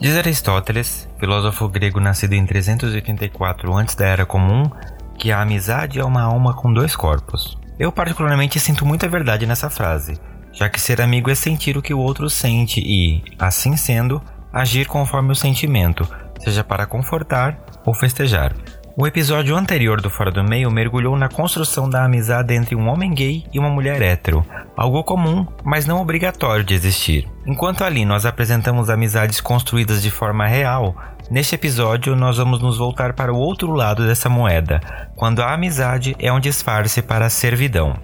Diz Aristóteles, filósofo grego nascido em 384 antes da Era Comum, que a amizade é uma alma com dois corpos. Eu particularmente sinto muita verdade nessa frase, já que ser amigo é sentir o que o outro sente e, assim sendo, agir conforme o sentimento, seja para confortar ou festejar. O episódio anterior do Fora do Meio mergulhou na construção da amizade entre um homem gay e uma mulher hétero, algo comum, mas não obrigatório de existir. Enquanto ali nós apresentamos amizades construídas de forma real, neste episódio nós vamos nos voltar para o outro lado dessa moeda, quando a amizade é um disfarce para a servidão.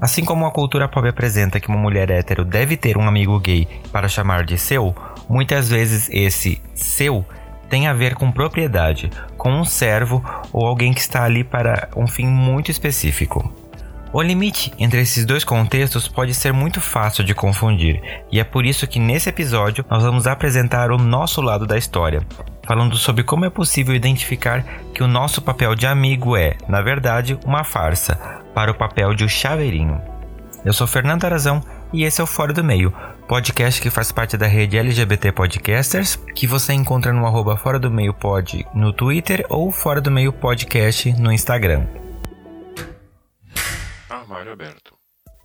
Assim como a cultura pop apresenta que uma mulher hétero deve ter um amigo gay para chamar de seu, muitas vezes esse seu tem a ver com propriedade, com um servo ou alguém que está ali para um fim muito específico. O limite entre esses dois contextos pode ser muito fácil de confundir, e é por isso que nesse episódio nós vamos apresentar o nosso lado da história, falando sobre como é possível identificar que o nosso papel de amigo é, na verdade, uma farsa para o papel de o chaveirinho. Eu sou Fernando Arazão e esse é o Fora do Meio, podcast que faz parte da rede LGBT Podcasters, que você encontra no arroba Fora do Meio Pod no Twitter ou Fora do Meio Podcast no Instagram. Armário aberto.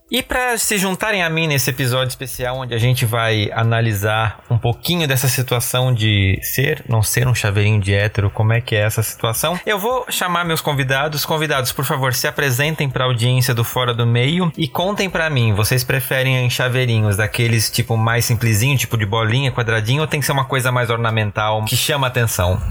E para se juntarem a mim nesse episódio especial onde a gente vai analisar um pouquinho dessa situação de ser, não ser um chaveirinho de hétero, como é que é essa situação, eu vou chamar meus convidados. Convidados, por favor, se apresentem para a audiência do Fora do Meio e contem para mim, vocês preferem chaveirinhos daqueles tipo mais simplesinho, tipo de bolinha, quadradinho, ou tem que ser uma coisa mais ornamental que chama atenção?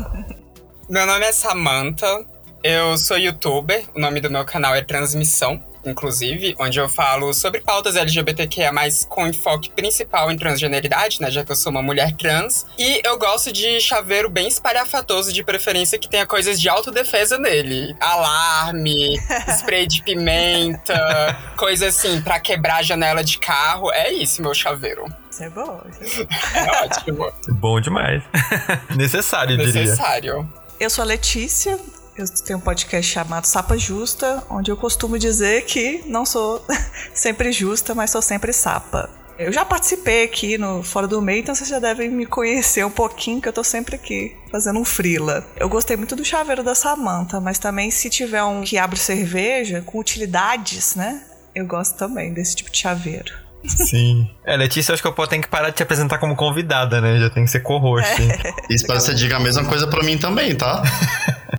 Meu nome é Samantha, eu sou youtuber, o nome do meu canal é Transmissão inclusive, onde eu falo sobre pautas LGBTQIA, com enfoque principal em transgeneridade, né? Já que eu sou uma mulher trans. E eu gosto de chaveiro bem espalhafatoso, de preferência que tenha coisas de autodefesa nele. Alarme, spray de pimenta, coisa assim, para quebrar a janela de carro. É isso, meu chaveiro. Isso é bom. Isso é, é ótimo. Bom demais. Necessário, diria. Necessário. Eu sou a Letícia, eu tenho um podcast chamado Sapa Justa, onde eu costumo dizer que não sou sempre justa, mas sou sempre sapa. Eu já participei aqui no Fora do Meio, então vocês já devem me conhecer um pouquinho, que eu tô sempre aqui fazendo um frila. Eu gostei muito do chaveiro da Samanta, mas também se tiver um que abre cerveja com utilidades, né? Eu gosto também desse tipo de chaveiro. Sim. É, Letícia, acho que eu tenho que parar de te apresentar como convidada, né? Já tem que ser co-host. É. Isso parece que você diga a mesma coisa pra mim também, tá?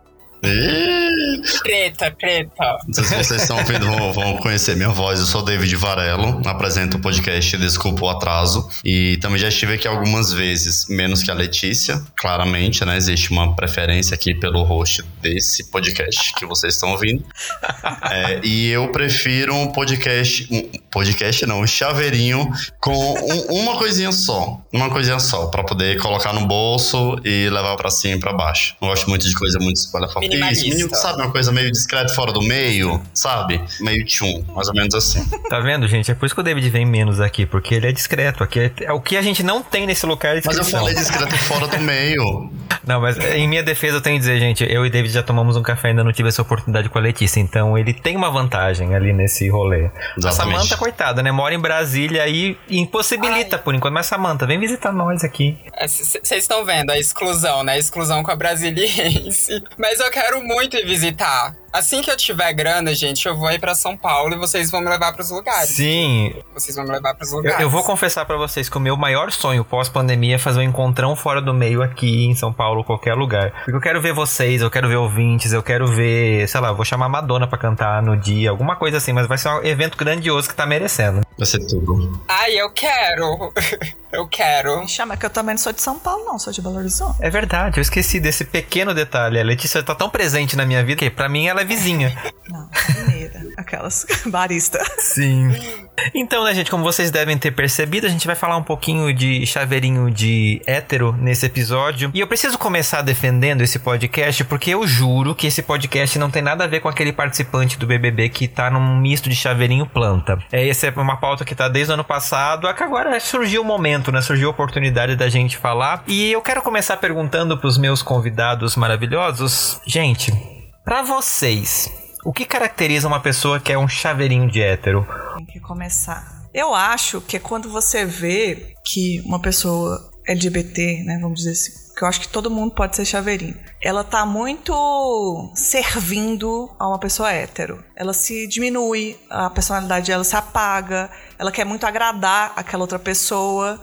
Treta, treta. Se vocês estão ouvindo, vão, conhecer minha voz. Eu sou David Varelo, apresento o podcast Desculpa o Atraso. E também já estive aqui algumas vezes, menos que a Letícia, claramente, né? Existe uma preferência aqui pelo host desse podcast que vocês estão ouvindo. É, e eu prefiro um podcast. Um podcast não, um chaveirinho com um, uma coisinha só. Uma coisinha só, para poder colocar no bolso e levar para cima e pra baixo. Não gosto muito de coisa muito espalhafatosa isso, menino sabe, uma coisa meio discreto fora do meio, sabe? Meio tchum, mais ou menos assim. Tá vendo, gente? É por isso que o David vem menos aqui, porque ele é discreto. Aqui é, é o que a gente não tem nesse lugar é Mas eu falei discreto fora do meio. Não, mas em minha defesa eu tenho que dizer, gente, eu e David já tomamos um café, ainda não tive essa oportunidade com a Letícia, então ele tem uma vantagem ali nesse rolê. Exatamente. A Samanta, coitada, né? Mora em Brasília e impossibilita Ai. por enquanto. Mas Samanta, vem visitar nós aqui. Vocês é, estão vendo a exclusão, né? A exclusão com a brasiliense. Mas eu quero muito ir visitar. Assim que eu tiver grana, gente, eu vou ir para São Paulo e vocês vão me levar para os lugares. Sim. Vocês vão me levar para os lugares. Eu, eu, vou confessar para vocês que o meu maior sonho pós-pandemia é fazer um encontrão fora do meio aqui em São Paulo, qualquer lugar. Porque eu quero ver vocês, eu quero ver ouvintes, eu quero ver, sei lá, vou chamar Madonna para cantar no dia, alguma coisa assim, mas vai ser um evento grandioso que tá merecendo. Vai ser tudo. Ai, eu quero. eu quero. Me chama que eu também não sou de São Paulo, não, sou de Belo Horizonte. É verdade, eu esqueci desse pequeno detalhe. A Letícia tá tão presente na minha vida que para mim ela é vizinha. Não, mineira. Aquelas barista. Sim. Então, né, gente, como vocês devem ter percebido, a gente vai falar um pouquinho de chaveirinho de hétero nesse episódio. E eu preciso começar defendendo esse podcast, porque eu juro que esse podcast não tem nada a ver com aquele participante do BBB que tá num misto de chaveirinho planta. É, essa é uma pauta que tá desde o ano passado, é que agora surgiu o momento, né? Surgiu a oportunidade da gente falar. E eu quero começar perguntando pros meus convidados maravilhosos. Gente, para vocês, o que caracteriza uma pessoa que é um chaveirinho de hétero? Tem que começar. Eu acho que quando você vê que uma pessoa LGBT, né, vamos dizer assim, que eu acho que todo mundo pode ser chaveirinho. Ela tá muito servindo a uma pessoa hétero. Ela se diminui, a personalidade dela se apaga, ela quer muito agradar aquela outra pessoa.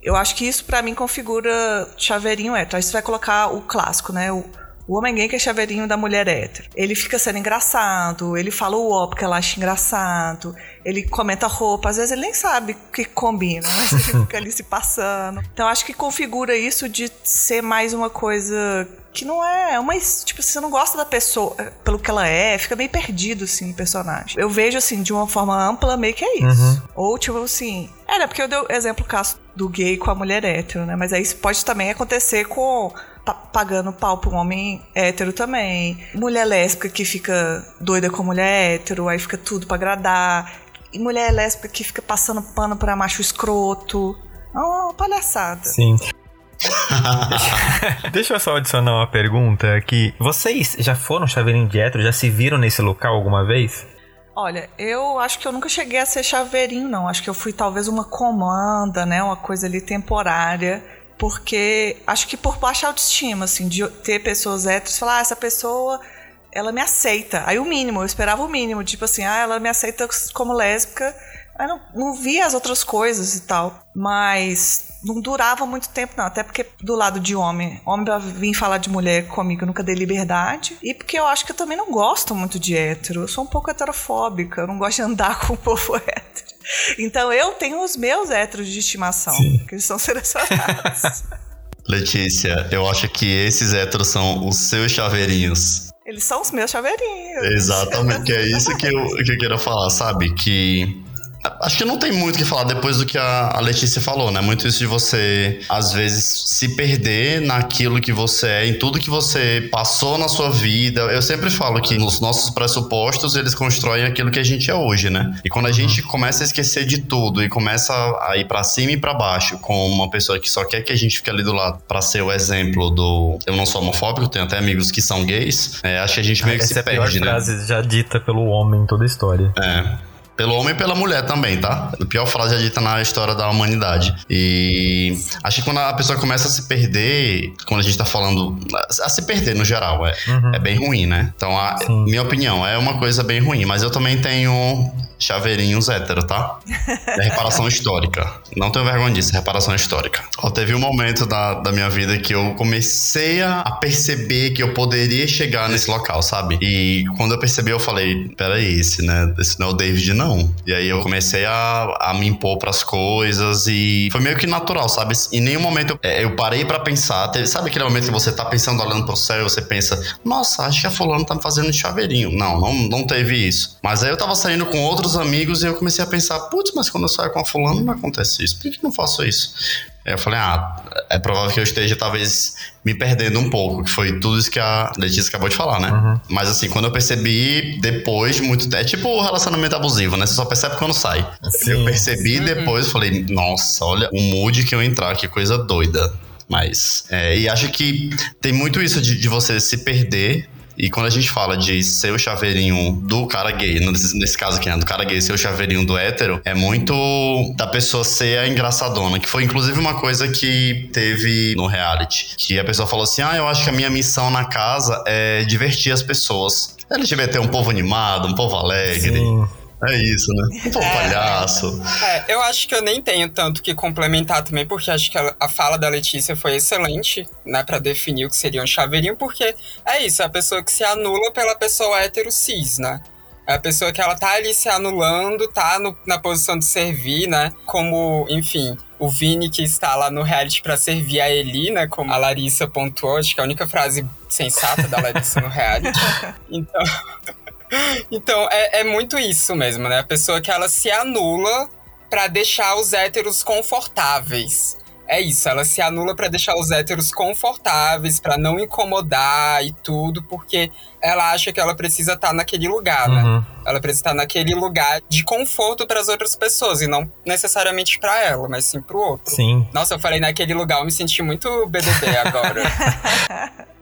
Eu acho que isso para mim configura chaveirinho hétero. Aí você vai colocar o clássico, né? O, o homem gay que é chaveirinho da mulher hétero. Ele fica sendo engraçado, ele fala o ó porque ela acha engraçado, ele comenta roupa, às vezes ele nem sabe o que combina, mas ele fica ali se passando. Então acho que configura isso de ser mais uma coisa que não é, é uma. Tipo, você não gosta da pessoa pelo que ela é, fica meio perdido, assim, no personagem. Eu vejo, assim, de uma forma ampla, meio que é isso. Uhum. Ou, tipo, assim. É, né? Porque eu dei o exemplo caso do gay com a mulher hétero, né? Mas aí isso pode também acontecer com pagando pau pra um homem hétero também. Mulher lésbica que fica doida com mulher hétero, aí fica tudo para agradar. E mulher lésbica que fica passando pano pra macho escroto. É uma palhaçada. Sim. Deixa eu só adicionar uma pergunta aqui. Vocês já foram chaveirinho de hétero? Já se viram nesse local alguma vez? Olha, eu acho que eu nunca cheguei a ser chaveirinho, não. Acho que eu fui talvez uma comanda, né? Uma coisa ali temporária porque acho que por baixa autoestima, assim, de ter pessoas héteros, falar, ah, essa pessoa, ela me aceita. Aí o mínimo, eu esperava o mínimo, tipo assim, ah, ela me aceita como lésbica. Aí não, não via as outras coisas e tal. Mas não durava muito tempo, não. Até porque do lado de homem, homem pra vir falar de mulher comigo, eu nunca dei liberdade. E porque eu acho que eu também não gosto muito de hétero. Eu sou um pouco heterofóbica, eu não gosto de andar com o povo hétero. Então eu tenho os meus héteros de estimação, Sim. que eles são selecionados. Letícia, eu acho que esses héteros são os seus chaveirinhos. Eles são os meus chaveirinhos. Exatamente, que é isso que eu, que eu quero falar, sabe? Que Acho que não tem muito o que falar depois do que a Letícia falou, né? Muito isso de você, às vezes, se perder naquilo que você é, em tudo que você passou na sua vida. Eu sempre falo que nos nossos pressupostos, eles constroem aquilo que a gente é hoje, né? E quando a gente começa a esquecer de tudo e começa a ir para cima e para baixo com uma pessoa que só quer que a gente fique ali do lado para ser o exemplo do eu não sou homofóbico, tenho até amigos que são gays, é, acho que a gente meio que Essa se é a perde, pior né? frase já dita pelo homem em toda a história. É. Pelo homem e pela mulher também, tá? A pior frase já dita na história da humanidade. E acho que quando a pessoa começa a se perder, quando a gente tá falando. A se perder no geral, é, uhum. é bem ruim, né? Então, a, minha opinião, é uma coisa bem ruim. Mas eu também tenho chaveirinhos hétero, tá? É reparação histórica. Não tenho vergonha disso, é reparação histórica. Ó, teve um momento da, da minha vida que eu comecei a perceber que eu poderia chegar nesse local, sabe? E quando eu percebi, eu falei: peraí, esse, né? Esse não é o David, não. E aí eu comecei a, a me impor pras coisas e foi meio que natural, sabe? Em nenhum momento eu, é, eu parei para pensar. Teve, sabe aquele momento que você tá pensando, olhando pro céu e você pensa: nossa, acho que a fulano tá me fazendo de chaveirinho. Não, não, não teve isso. Mas aí eu tava saindo com outros outros amigos e eu comecei a pensar, putz, mas quando eu saio com a fulano não acontece isso, por que, que não faço isso? Eu falei, ah, é provável que eu esteja talvez me perdendo um pouco, que foi tudo isso que a Letícia acabou de falar, né? Uhum. Mas assim, quando eu percebi depois de muito tempo, é tipo relacionamento abusivo, né? Você só percebe quando sai. Sim. Eu percebi depois, falei, nossa, olha o mood que eu entrar, que coisa doida. Mas, é, e acho que tem muito isso de, de você se perder e quando a gente fala de ser o chaveirinho do cara gay, nesse, caso aqui, né, do cara gay ser o chaveirinho do hétero, é muito da pessoa ser a engraçadona, que foi inclusive uma coisa que teve no reality. Que a pessoa falou assim: ah, eu acho que a minha missão na casa é divertir as pessoas. LGBT é um povo animado, um povo alegre. Sim. É isso, né? Um pouco é, palhaço. É, eu acho que eu nem tenho tanto que complementar também, porque acho que a, a fala da Letícia foi excelente, né, para definir o que seria um chaveirinho, porque é isso, é a pessoa que se anula pela pessoa hétero cis, né? É a pessoa que ela tá ali se anulando, tá no, na posição de servir, né? Como, enfim, o Vini que está lá no reality para servir a Eli, né? Como a Larissa pontuou, acho que é a única frase sensata da Larissa no reality. Então. Então, é, é muito isso mesmo, né? A pessoa que ela se anula para deixar os héteros confortáveis. É isso, ela se anula para deixar os héteros confortáveis, para não incomodar e tudo, porque ela acha que ela precisa estar tá naquele lugar, né? Uhum. Ela precisa estar tá naquele lugar de conforto para as outras pessoas e não necessariamente para ela, mas sim pro outro. Sim. Nossa, eu falei naquele lugar, eu me senti muito BBB agora.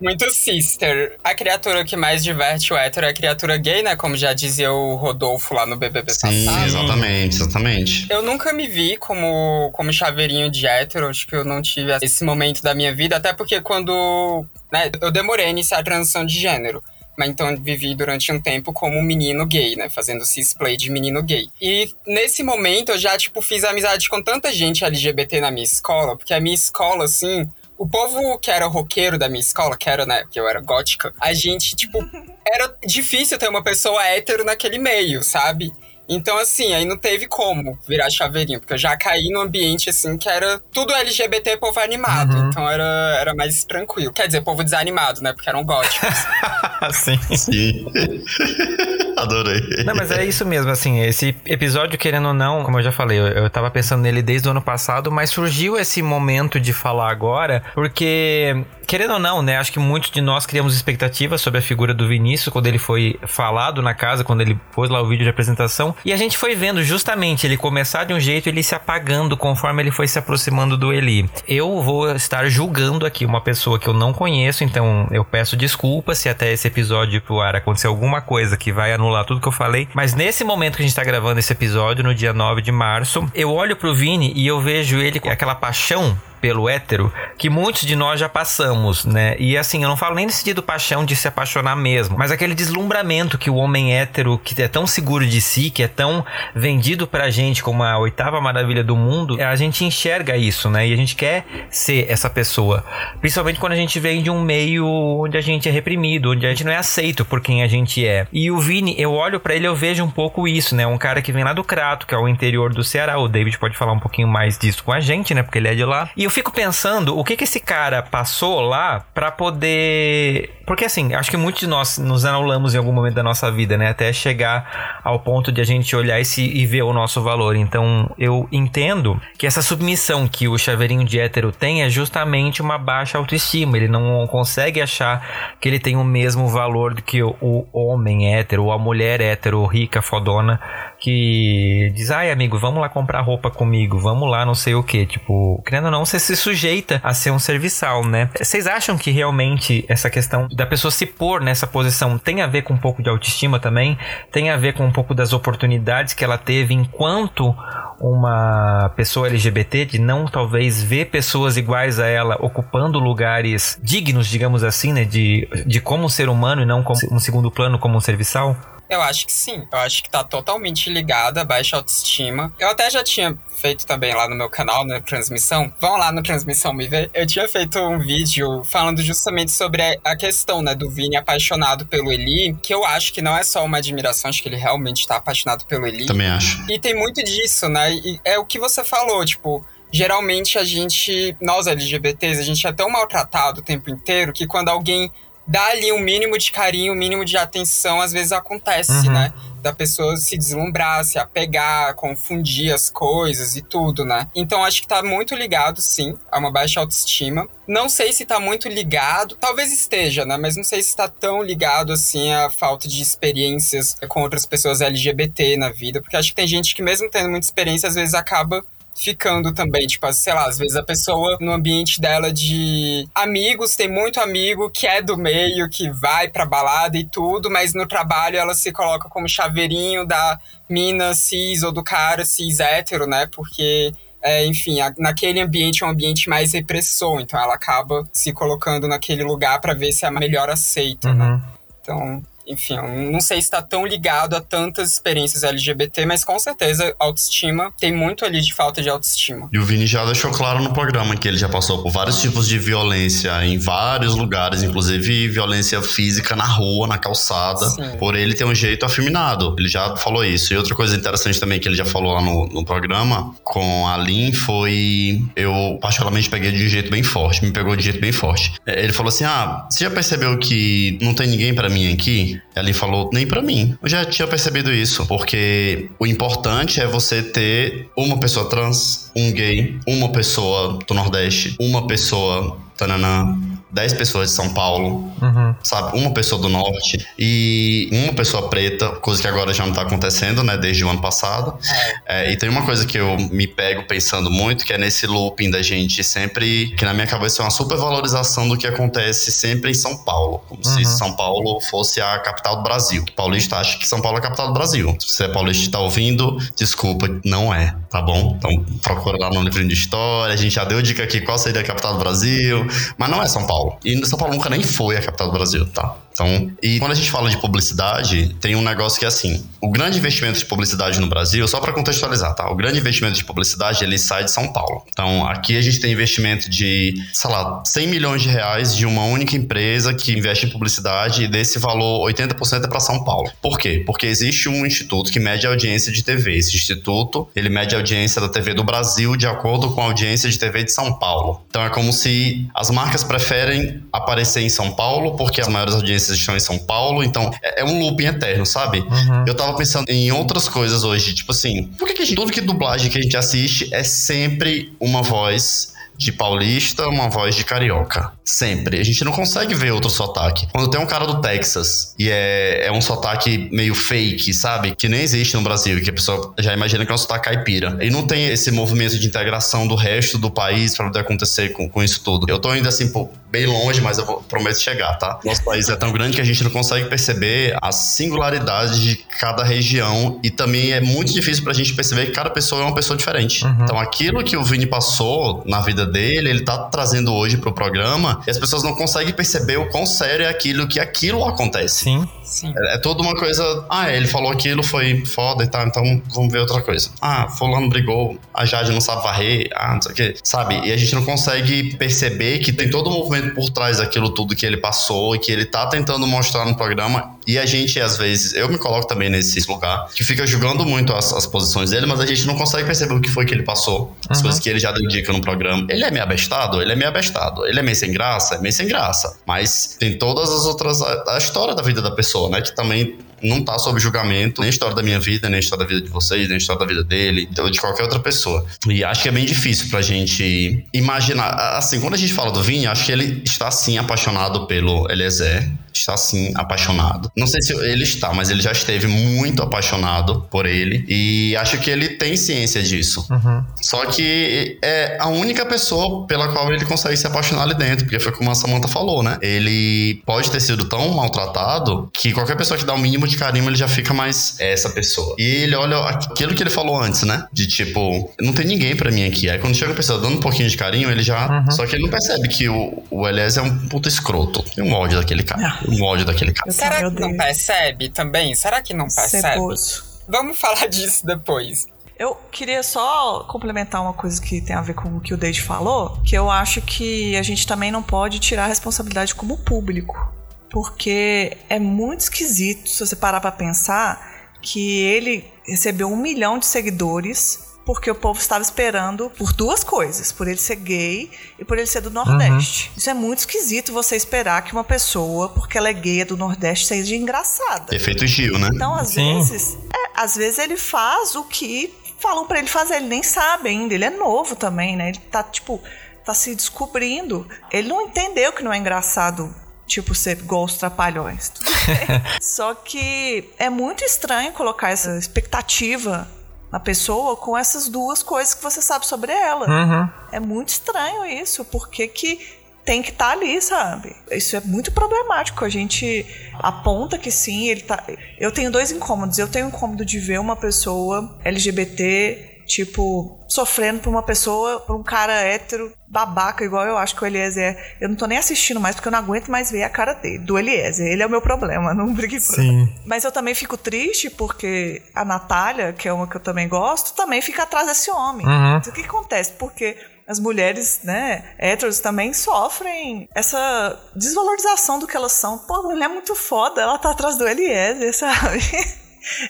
Muito sister. A criatura que mais diverte o hétero é a criatura gay, né? Como já dizia o Rodolfo lá no BBB Sim, passado. exatamente, exatamente. Eu nunca me vi como, como chaveirinho de hétero. Acho que eu não tive esse momento da minha vida. Até porque quando... Né, eu demorei a iniciar a transição de gênero. Mas então vivi durante um tempo como um menino gay, né? Fazendo cisplay de menino gay. E nesse momento eu já, tipo, fiz amizade com tanta gente LGBT na minha escola. Porque a minha escola, assim o povo que era roqueiro da minha escola, que era, né, que eu era gótica, a gente, tipo, era difícil ter uma pessoa hétero naquele meio, sabe? Então, assim, aí não teve como virar chaveirinho, porque eu já caí num ambiente, assim, que era tudo LGBT, povo animado. Uhum. Então era, era mais tranquilo. Quer dizer, povo desanimado, né? Porque eram góticos. Sim. Sim. Adorei. Não, mas é isso mesmo, assim, esse episódio, querendo ou não, como eu já falei, eu, eu tava pensando nele desde o ano passado, mas surgiu esse momento de falar agora, porque, querendo ou não, né, acho que muitos de nós criamos expectativas sobre a figura do Vinícius quando ele foi falado na casa, quando ele pôs lá o vídeo de apresentação, e a gente foi vendo justamente ele começar de um jeito, ele se apagando conforme ele foi se aproximando do Eli. Eu vou estar julgando aqui uma pessoa que eu não conheço, então eu peço desculpas se até esse episódio pro ar acontecer alguma coisa que vai anular tudo que eu falei. Mas nesse momento que a gente tá gravando esse episódio, no dia 9 de março, eu olho pro Vini e eu vejo ele com aquela paixão pelo hétero que muitos de nós já passamos, né? E assim, eu não falo nem nesse sentido paixão de se apaixonar mesmo, mas aquele deslumbramento que o homem hétero, que é tão seguro de si, que é tão vendido pra gente como a oitava maravilha do mundo, a gente enxerga isso, né? E a gente quer ser essa pessoa. Principalmente quando a gente vem de um meio onde a gente é reprimido, onde a gente não é aceito por quem a gente é. E o Vini, eu olho para ele, eu vejo um pouco isso, né? Um cara que vem lá do Crato, que é o interior do Ceará. O David pode falar um pouquinho mais disso com a gente, né? Porque ele é de lá. E eu fico pensando o que que esse cara passou lá para poder. Porque assim, acho que muitos de nós nos anulamos em algum momento da nossa vida, né? Até chegar ao ponto de a gente olhar e, se, e ver o nosso valor. Então eu entendo que essa submissão que o chaveirinho de hétero tem é justamente uma baixa autoestima. Ele não consegue achar que ele tem o mesmo valor do que o, o homem hétero ou a mulher hétero rica, fodona, que diz: ai amigo, vamos lá comprar roupa comigo, vamos lá, não sei o que. Tipo, querendo ou não, você se sujeita a ser um serviçal, né? Vocês acham que realmente essa questão da pessoa se pôr nessa posição tem a ver com um pouco de autoestima também? Tem a ver com um pouco das oportunidades que ela teve enquanto uma pessoa LGBT, de não talvez ver pessoas iguais a ela ocupando lugares dignos, digamos assim, né? De, de como ser humano e não como um segundo plano, como um serviçal? Eu acho que sim. Eu acho que tá totalmente ligada à baixa autoestima. Eu até já tinha feito também lá no meu canal, na transmissão. Vão lá na transmissão me ver. Eu tinha feito um vídeo falando justamente sobre a questão, né, do Vini apaixonado pelo Eli, que eu acho que não é só uma admiração, acho que ele realmente tá apaixonado pelo Eli. Também acho. E tem muito disso, né? E é o que você falou, tipo, geralmente a gente, nós LGBTs, a gente é tão maltratado o tempo inteiro que quando alguém dá ali um mínimo de carinho, um mínimo de atenção, às vezes acontece, Uhum. né? Da pessoa se deslumbrar, se apegar, confundir as coisas e tudo, né? Então acho que tá muito ligado, sim, a uma baixa autoestima. Não sei se tá muito ligado, talvez esteja, né? Mas não sei se tá tão ligado assim à falta de experiências com outras pessoas LGBT na vida, porque acho que tem gente que, mesmo tendo muita experiência, às vezes acaba ficando também, tipo, sei lá, às vezes a pessoa no ambiente dela de amigos, tem muito amigo que é do meio, que vai pra balada e tudo, mas no trabalho ela se coloca como chaveirinho da mina cis ou do cara cis hétero, né? Porque é, enfim, a, naquele ambiente é um ambiente mais repressor, então ela acaba se colocando naquele lugar pra ver se é melhor aceita, né? Uhum. Então, enfim, não sei se está tão ligado a tantas experiências LGBT, mas com certeza autoestima tem muito ali de falta de autoestima. E o Vini já deixou claro no programa que ele já passou por vários tipos de violência em vários lugares, inclusive violência física na rua, na calçada, Sim. por ele ter um jeito afeminado. Ele já falou isso. E outra coisa interessante também que ele já falou lá no, no programa com a Lin foi. Eu, particularmente, peguei de um jeito bem forte, me pegou de um jeito bem forte. É, Ele falou assim: Ah, você já percebeu que não tem ninguém pra mim aqui? Que ele falou, nem para mim. Eu já tinha percebido isso, porque o importante é você ter uma pessoa trans, um gay, uma pessoa do Nordeste, uma pessoa tananã, 10 pessoas de São Paulo, uhum. sabe? Uma pessoa do norte e uma pessoa preta, coisa que agora já não tá acontecendo, né? Desde o ano passado. É. É, e tem uma coisa que eu me pego pensando muito, que é nesse looping da gente sempre, que na minha cabeça é uma supervalorização do que acontece sempre em São Paulo. Como uhum. se São Paulo fosse a capital do Brasil. Paulista acha que São Paulo é a capital do Brasil. Se você é paulista e tá ouvindo, desculpa, não é, tá bom? Então procura lá no livrinho de história, a gente já deu dica aqui qual seria a capital do Brasil, mas não é São Paulo. Paulo. E São Paulo nunca nem foi a capital do Brasil, tá? Então, e quando a gente fala de publicidade, tem um negócio que é assim: o grande investimento de publicidade no Brasil, só para contextualizar, tá? O grande investimento de publicidade ele sai de São Paulo. Então, aqui a gente tem investimento de, sei lá, 100 milhões de reais de uma única empresa que investe em publicidade e desse valor 80% é para São Paulo. Por quê? Porque existe um instituto que mede a audiência de TV. Esse instituto, ele mede a audiência da TV do Brasil de acordo com a audiência de TV de São Paulo. Então, é como se as marcas preferem aparecer em São Paulo porque as maiores audiências estão em São Paulo, então é, é um looping eterno, sabe? Uhum. Eu tava pensando em outras coisas hoje, tipo assim, por que, que a gente, tudo que dublagem que a gente assiste é sempre uma voz de paulista, uma voz de carioca. Sempre. A gente não consegue ver outro sotaque. Quando tem um cara do Texas e é, é um sotaque meio fake, sabe? Que nem existe no Brasil, que a pessoa já imagina que é um sotaque caipira. E não tem esse movimento de integração do resto do país para poder acontecer com, com isso tudo. Eu tô ainda assim, pô, bem longe, mas eu vou, prometo chegar, tá? Nosso país é tão grande que a gente não consegue perceber a singularidade de cada região e também é muito difícil pra gente perceber que cada pessoa é uma pessoa diferente. Uhum. Então aquilo que o Vini passou na vida dele, ele tá trazendo hoje pro programa e as pessoas não conseguem perceber o quão sério é aquilo que aquilo acontece. Sim. Sim. É, é toda uma coisa. Ah, ele falou aquilo, foi foda e tal, então vamos ver outra coisa. Ah, Fulano brigou, a Jade não sabe varrer, ah, não sei o quê. Sabe? E a gente não consegue perceber que tem todo um movimento por trás daquilo tudo que ele passou e que ele tá tentando mostrar no programa. E a gente, às vezes, eu me coloco também nesse lugar, que fica julgando muito as, as posições dele, mas a gente não consegue perceber o que foi que ele passou, as uhum. coisas que ele já deu dica no programa. Ele é meio abestado? Ele é meio abestado. Ele é meio sem graça? É meio sem graça. Mas tem todas as outras. a, a história da vida da pessoa pessoa, né? Que também não tá sob julgamento, nem a história da minha vida, nem a história da vida de vocês, nem a história da vida dele, ou de qualquer outra pessoa. E acho que é bem difícil pra gente imaginar. Assim, quando a gente fala do Vini, acho que ele está sim apaixonado pelo Eliezer está sim apaixonado. Não sei se ele está, mas ele já esteve muito apaixonado por ele e acho que ele tem ciência disso. Uhum. Só que é a única pessoa pela qual ele consegue se apaixonar ali dentro, porque foi como a Samantha falou, né? Ele pode ter sido tão maltratado que qualquer pessoa que dá o um mínimo de carinho, ele já fica mais essa pessoa. E ele olha aquilo que ele falou antes, né? De tipo, não tem ninguém para mim aqui. Aí quando chega a pessoa dando um pouquinho de carinho, ele já. Uhum. Só que ele não percebe que o, o Elias é um puta escroto. Tem um ódio daquele cara. Um ódio daquele cara. Será que não percebe também? Será que não percebe? Ceboso. Vamos falar disso depois. Eu queria só complementar uma coisa que tem a ver com o que o Dade falou, que eu acho que a gente também não pode tirar a responsabilidade como público. Porque é muito esquisito, se você parar pra pensar, que ele recebeu um milhão de seguidores porque o povo estava esperando por duas coisas: por ele ser gay e por ele ser do Nordeste. Uhum. Isso é muito esquisito você esperar que uma pessoa, porque ela é gay é do Nordeste, seja engraçada. Efeito Gil, né? Então, às Sim. vezes, é, às vezes ele faz o que falam para ele fazer, ele nem sabe ainda, ele é novo também, né? Ele tá tipo tá se descobrindo. Ele não entendeu que não é engraçado tipo, ser igual os trapalhões. Só que é muito estranho colocar essa expectativa a pessoa com essas duas coisas que você sabe sobre ela. Uhum. É muito estranho isso, porque que tem que estar tá ali, sabe? Isso é muito problemático. A gente aponta que sim, ele tá. Eu tenho dois incômodos. Eu tenho um incômodo de ver uma pessoa LGBT tipo, sofrendo por uma pessoa, por um cara hétero, babaca, igual eu acho que o Eliezer é. Eu não tô nem assistindo mais, porque eu não aguento mais ver a cara dele, do Eliezer. Ele é o meu problema, não brigue por Sim. Mas eu também fico triste porque a Natália, que é uma que eu também gosto, também fica atrás desse homem. Uhum. O que acontece? Porque as mulheres, né, héteros também sofrem essa desvalorização do que elas são. Pô, a mulher é muito foda, ela tá atrás do Eliezer, sabe?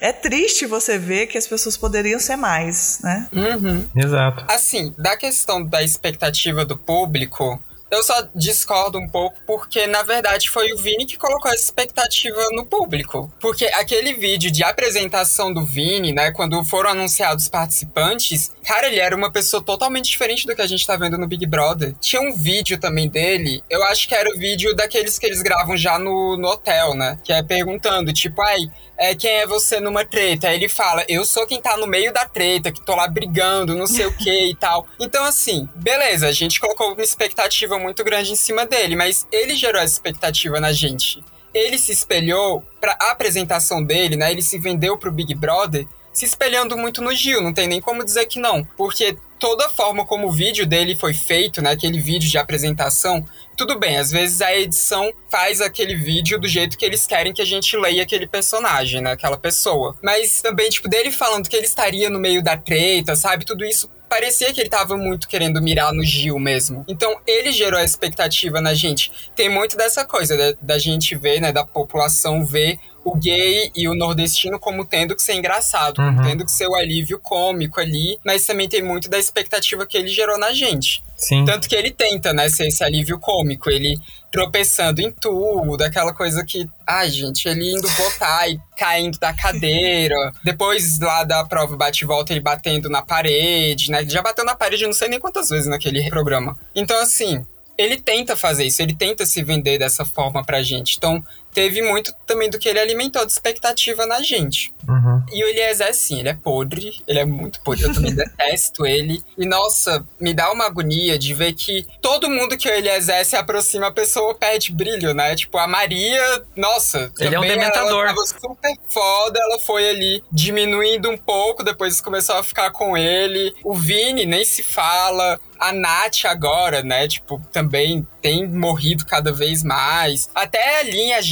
É triste você ver que as pessoas poderiam ser mais, né? Uhum. Exato. Assim, da questão da expectativa do público, Eu só discordo um pouco porque, na verdade, foi o Vini que colocou essa expectativa no público. Porque aquele vídeo de apresentação do Vini, né, quando foram anunciados os participantes, cara, ele era uma pessoa totalmente diferente do que a gente tá vendo no Big Brother. Tinha um vídeo também dele, eu acho que era o vídeo daqueles que eles gravam já no, no hotel, né? Que é perguntando, tipo, ai, é, quem é você numa treta? Aí ele fala, eu sou quem tá no meio da treta, que tô lá brigando, não sei o que e tal. Então, assim, beleza, a gente colocou uma expectativa muito grande em cima dele, mas ele gerou essa expectativa na gente. Ele se espelhou pra apresentação dele, né? Ele se vendeu pro Big Brother se espelhando muito no Gil, não tem nem como dizer que não. Porque toda a forma como o vídeo dele foi feito, né, aquele vídeo de apresentação, tudo bem, às vezes a edição faz aquele vídeo do jeito que eles querem que a gente leia aquele personagem, né, aquela pessoa. Mas também, tipo, dele falando que ele estaria no meio da treta, sabe? Tudo isso parecia que ele tava muito querendo mirar no Gil mesmo. Então, ele gerou a expectativa na gente. Tem muito dessa coisa da, da gente ver, né, da população ver o gay e o nordestino como tendo que ser engraçado, Uhum. como tendo que ser o alívio cômico ali, mas também tem muito da expectativa que ele gerou na gente. Sim. Tanto que ele tenta, né, ser esse alívio cômico, ele tropeçando em tudo, aquela coisa que, ai, gente, ele indo votar e caindo da cadeira. Depois lá da prova bate e volta ele batendo na parede, né? Ele já bateu na parede não sei nem quantas vezes naquele programa. Então, assim, ele tenta fazer isso, ele tenta se vender dessa forma pra gente. Então, teve muito também do que ele alimentou de expectativa na gente. Uhum. E o Eliezer, sim, ele é podre, ele é muito podre, eu também detesto ele. E nossa, me dá uma agonia de ver que todo mundo que o Eliezer se aproxima, a pessoa perde brilho, né? Tipo, a Maria, nossa, Ele é um dementador. Ela tava super foda, ela foi ali diminuindo um pouco, depois começou a ficar com ele. O Vini nem se fala. A Nath agora, né? Tipo, também tem morrido cada vez mais. Até a linha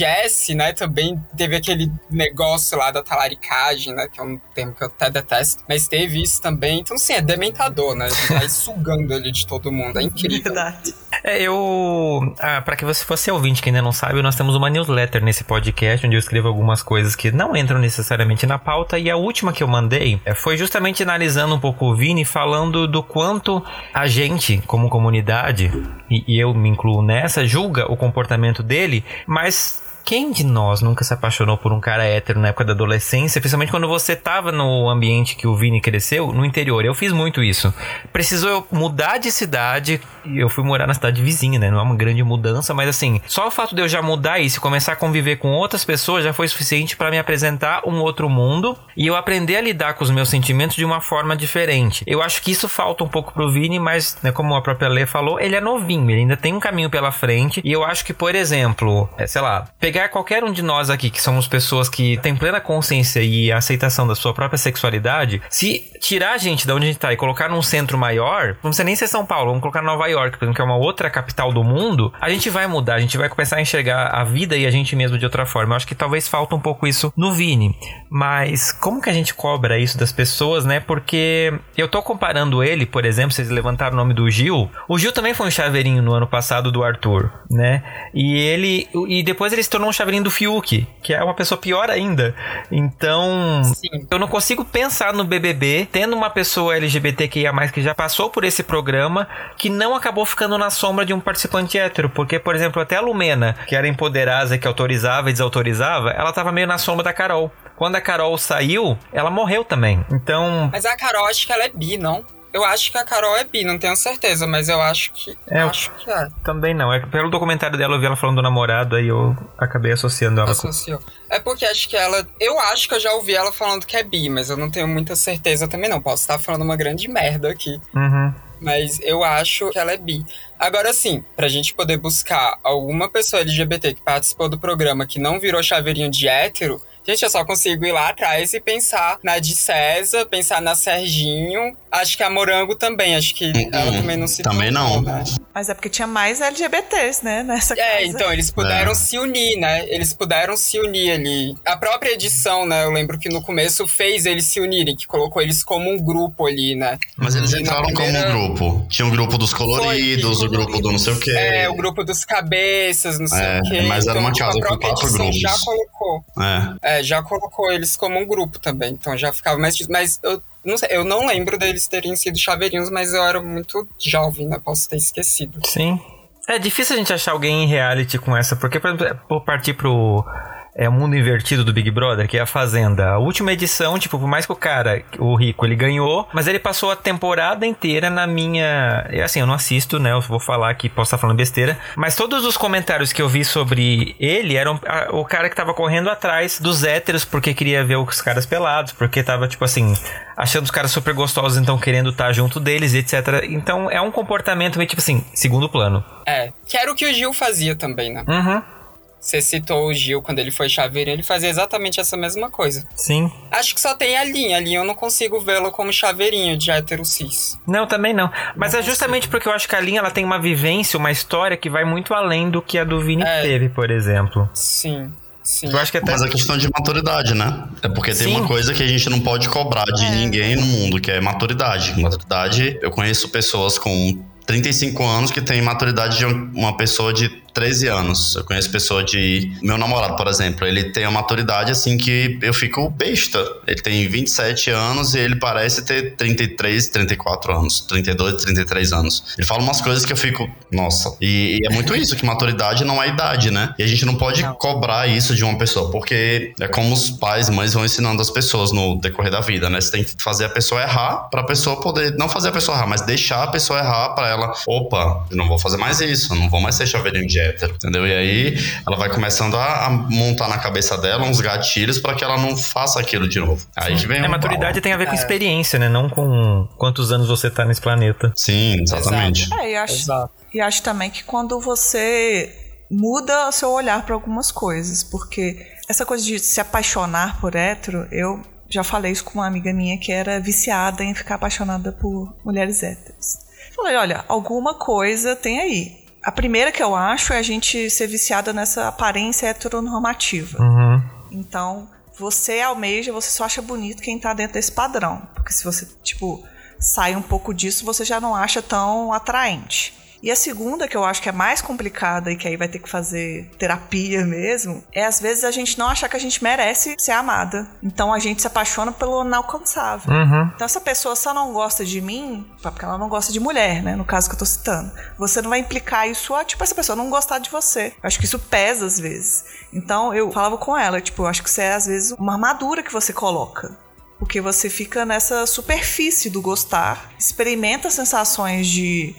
Né? Também teve aquele negócio lá da talaricagem, né? Que é um termo que eu até detesto. Mas teve isso também. Então, sim, é dementador, né? Vai sugando ele de todo mundo. É incrível. Verdade. É, eu. Ah, para que você fosse ouvinte que ainda não sabe, nós temos uma newsletter nesse podcast onde eu escrevo algumas coisas que não entram necessariamente na pauta. E a última que eu mandei é, foi justamente analisando um pouco o Vini, falando do quanto a gente, como comunidade, e, e eu me incluo nessa, julga o comportamento dele, mas quem de nós nunca se apaixonou por um cara hétero na época da adolescência, principalmente quando você tava no ambiente que o Vini cresceu, no interior? Eu fiz muito isso. Precisou eu mudar de cidade, eu fui morar na cidade vizinha, né? Não é uma grande mudança, mas assim, só o fato de eu já mudar isso e começar a conviver com outras pessoas já foi suficiente para me apresentar um outro mundo e eu aprender a lidar com os meus sentimentos de uma forma diferente. Eu acho que isso falta um pouco pro Vini, mas, né, como a própria Lê falou, ele é novinho, ele ainda tem um caminho pela frente. E eu acho que, por exemplo, é, sei lá, pegar qualquer um de nós aqui que somos pessoas que têm plena consciência e aceitação da sua própria sexualidade, se tirar a gente da onde a gente tá e colocar num centro maior, não precisa nem ser São Paulo, vamos colocar Nova York, por exemplo, que é uma outra capital do mundo, a gente vai mudar, a gente vai começar a enxergar a vida e a gente mesmo de outra forma. Eu acho que talvez falta um pouco isso no Vini. Mas como que a gente cobra isso das pessoas, né? Porque eu tô comparando ele, por exemplo, vocês levantaram o nome do Gil. O Gil também foi um chaveirinho no ano passado do Arthur, né? E ele. E depois ele se tornou um chaveirinho do Fiuk, que é uma pessoa pior ainda. Então. Sim. Eu não consigo pensar no BBB tendo uma pessoa LGBTQIA+, que já passou por esse programa, que não acabou ficando na sombra de um participante hétero. Porque, por exemplo, até a Lumena, que era empoderada, que autorizava e desautorizava, ela tava meio na sombra da Carol. Quando a Carol saiu, ela morreu também. Então, Mas a Carol, acho que ela é bi, não? Eu acho que a Carol é bi, não tenho certeza, mas eu acho que. É, eu- acho que é. também não. É que pelo documentário dela eu vi ela falando do namorado, aí eu acabei associando ela com. Associou. É porque acho que ela. Eu acho que eu já ouvi ela falando que é bi, mas eu não tenho muita certeza também, não. Posso estar falando uma grande merda aqui. Uhum. Mas eu acho que ela é bi. Agora sim, pra gente poder buscar alguma pessoa LGBT que participou do programa que não virou chaveirinho de hétero, gente, eu só consigo ir lá atrás e pensar na de César, pensar na Serginho. Acho que a Morango também, acho que ela também não se também tornou, não. né? Mas é porque tinha mais LGBTs, né? Nessa É, casa. então, eles puderam É. se unir, né? Eles puderam se unir ali. A própria edição, né? Eu lembro que no começo fez eles se unirem, que colocou eles como um grupo ali, né? Mas eles E entraram primeira- como um grupo. Tinha o grupo dos coloridos, Foi, o grupo do não sei o quê. É, o grupo dos cabeças, não sei É, o quê. mas era uma tipo, casa a com própria quatro edição grupos. já colocou. É. É, já colocou eles como um grupo também. Então já ficava mais. Mas eu não sei, eu não lembro deles terem sido chaveirinhos, mas eu era muito jovem, né? Posso ter esquecido. Sim. É difícil a gente achar alguém em reality com essa, porque, por exemplo, por partir pro é o mundo invertido do Big Brother, que é a Fazenda. A última edição, tipo, por mais que o cara, o rico, ele ganhou, mas ele passou a temporada inteira na minha. Assim, eu não assisto, né? Eu vou falar aqui, posso estar falando besteira. Mas todos os comentários que eu vi sobre ele eram o cara que tava correndo atrás dos héteros porque queria ver os caras pelados, porque tava, tipo assim, achando os caras super gostosos, então querendo estar junto deles, etc. Então é um comportamento meio tipo assim, segundo plano. É, que era o que o Gil fazia também, né? Uhum. Você citou o Gil quando ele foi chaveirinho, ele fazia exatamente essa mesma coisa. Sim. Acho que só tem a linha. A linha eu não consigo vê-lo como chaveirinho de hétero cis. Não, também não. Mas não é justamente consigo. porque eu acho que a linha ela tem uma vivência, uma história que vai muito além do que a do Vini é. teve, por exemplo. Sim. Sim. Eu acho que até... Mas é questão de maturidade, né? É porque tem Sim. uma coisa que a gente não pode cobrar de é. ninguém no mundo, que é maturidade. Maturidade, eu conheço pessoas com 35 anos que têm maturidade de uma pessoa de 13 anos. Eu conheço pessoa de. Meu namorado, por exemplo, ele tem uma maturidade assim que eu fico besta. Ele tem 27 anos e ele parece ter 33, 34 anos. 32, 33 anos. Ele fala umas coisas que eu fico, nossa. E, e é muito isso, que maturidade não é idade, né? E a gente não pode não. cobrar isso de uma pessoa, porque é como os pais e mães vão ensinando as pessoas no decorrer da vida, né? Você tem que fazer a pessoa errar pra pessoa poder. Não fazer a pessoa errar, mas deixar a pessoa errar pra ela. Opa, eu não vou fazer mais isso, não vou mais ser chaveirinho de hétero, entendeu? E aí ela vai começando a, a montar na cabeça dela uns gatilhos para que ela não faça aquilo de novo. Aí vem a um maturidade tem a ver com é. experiência, né? Não com quantos anos você tá nesse planeta. Sim, exatamente. É, e acho, Exato. e acho também que quando você muda o seu olhar para algumas coisas, porque essa coisa de se apaixonar por hétero, eu já falei isso com uma amiga minha que era viciada em ficar apaixonada por mulheres héteros. Falei, olha, alguma coisa tem aí a primeira que eu acho é a gente ser viciada nessa aparência heteronormativa. Uhum. Então, você almeja, você só acha bonito quem tá dentro desse padrão. Porque se você, tipo, sai um pouco disso, você já não acha tão atraente. E a segunda, que eu acho que é mais complicada e que aí vai ter que fazer terapia mesmo, é às vezes a gente não achar que a gente merece ser amada. Então a gente se apaixona pelo inalcançável. Uhum. Então essa pessoa só não gosta de mim, porque ela não gosta de mulher, né? No caso que eu tô citando. Você não vai implicar isso a, tipo, essa pessoa não gostar de você. Eu acho que isso pesa às vezes. Então eu falava com ela, tipo, eu acho que isso é às vezes uma armadura que você coloca. Porque você fica nessa superfície do gostar, experimenta sensações de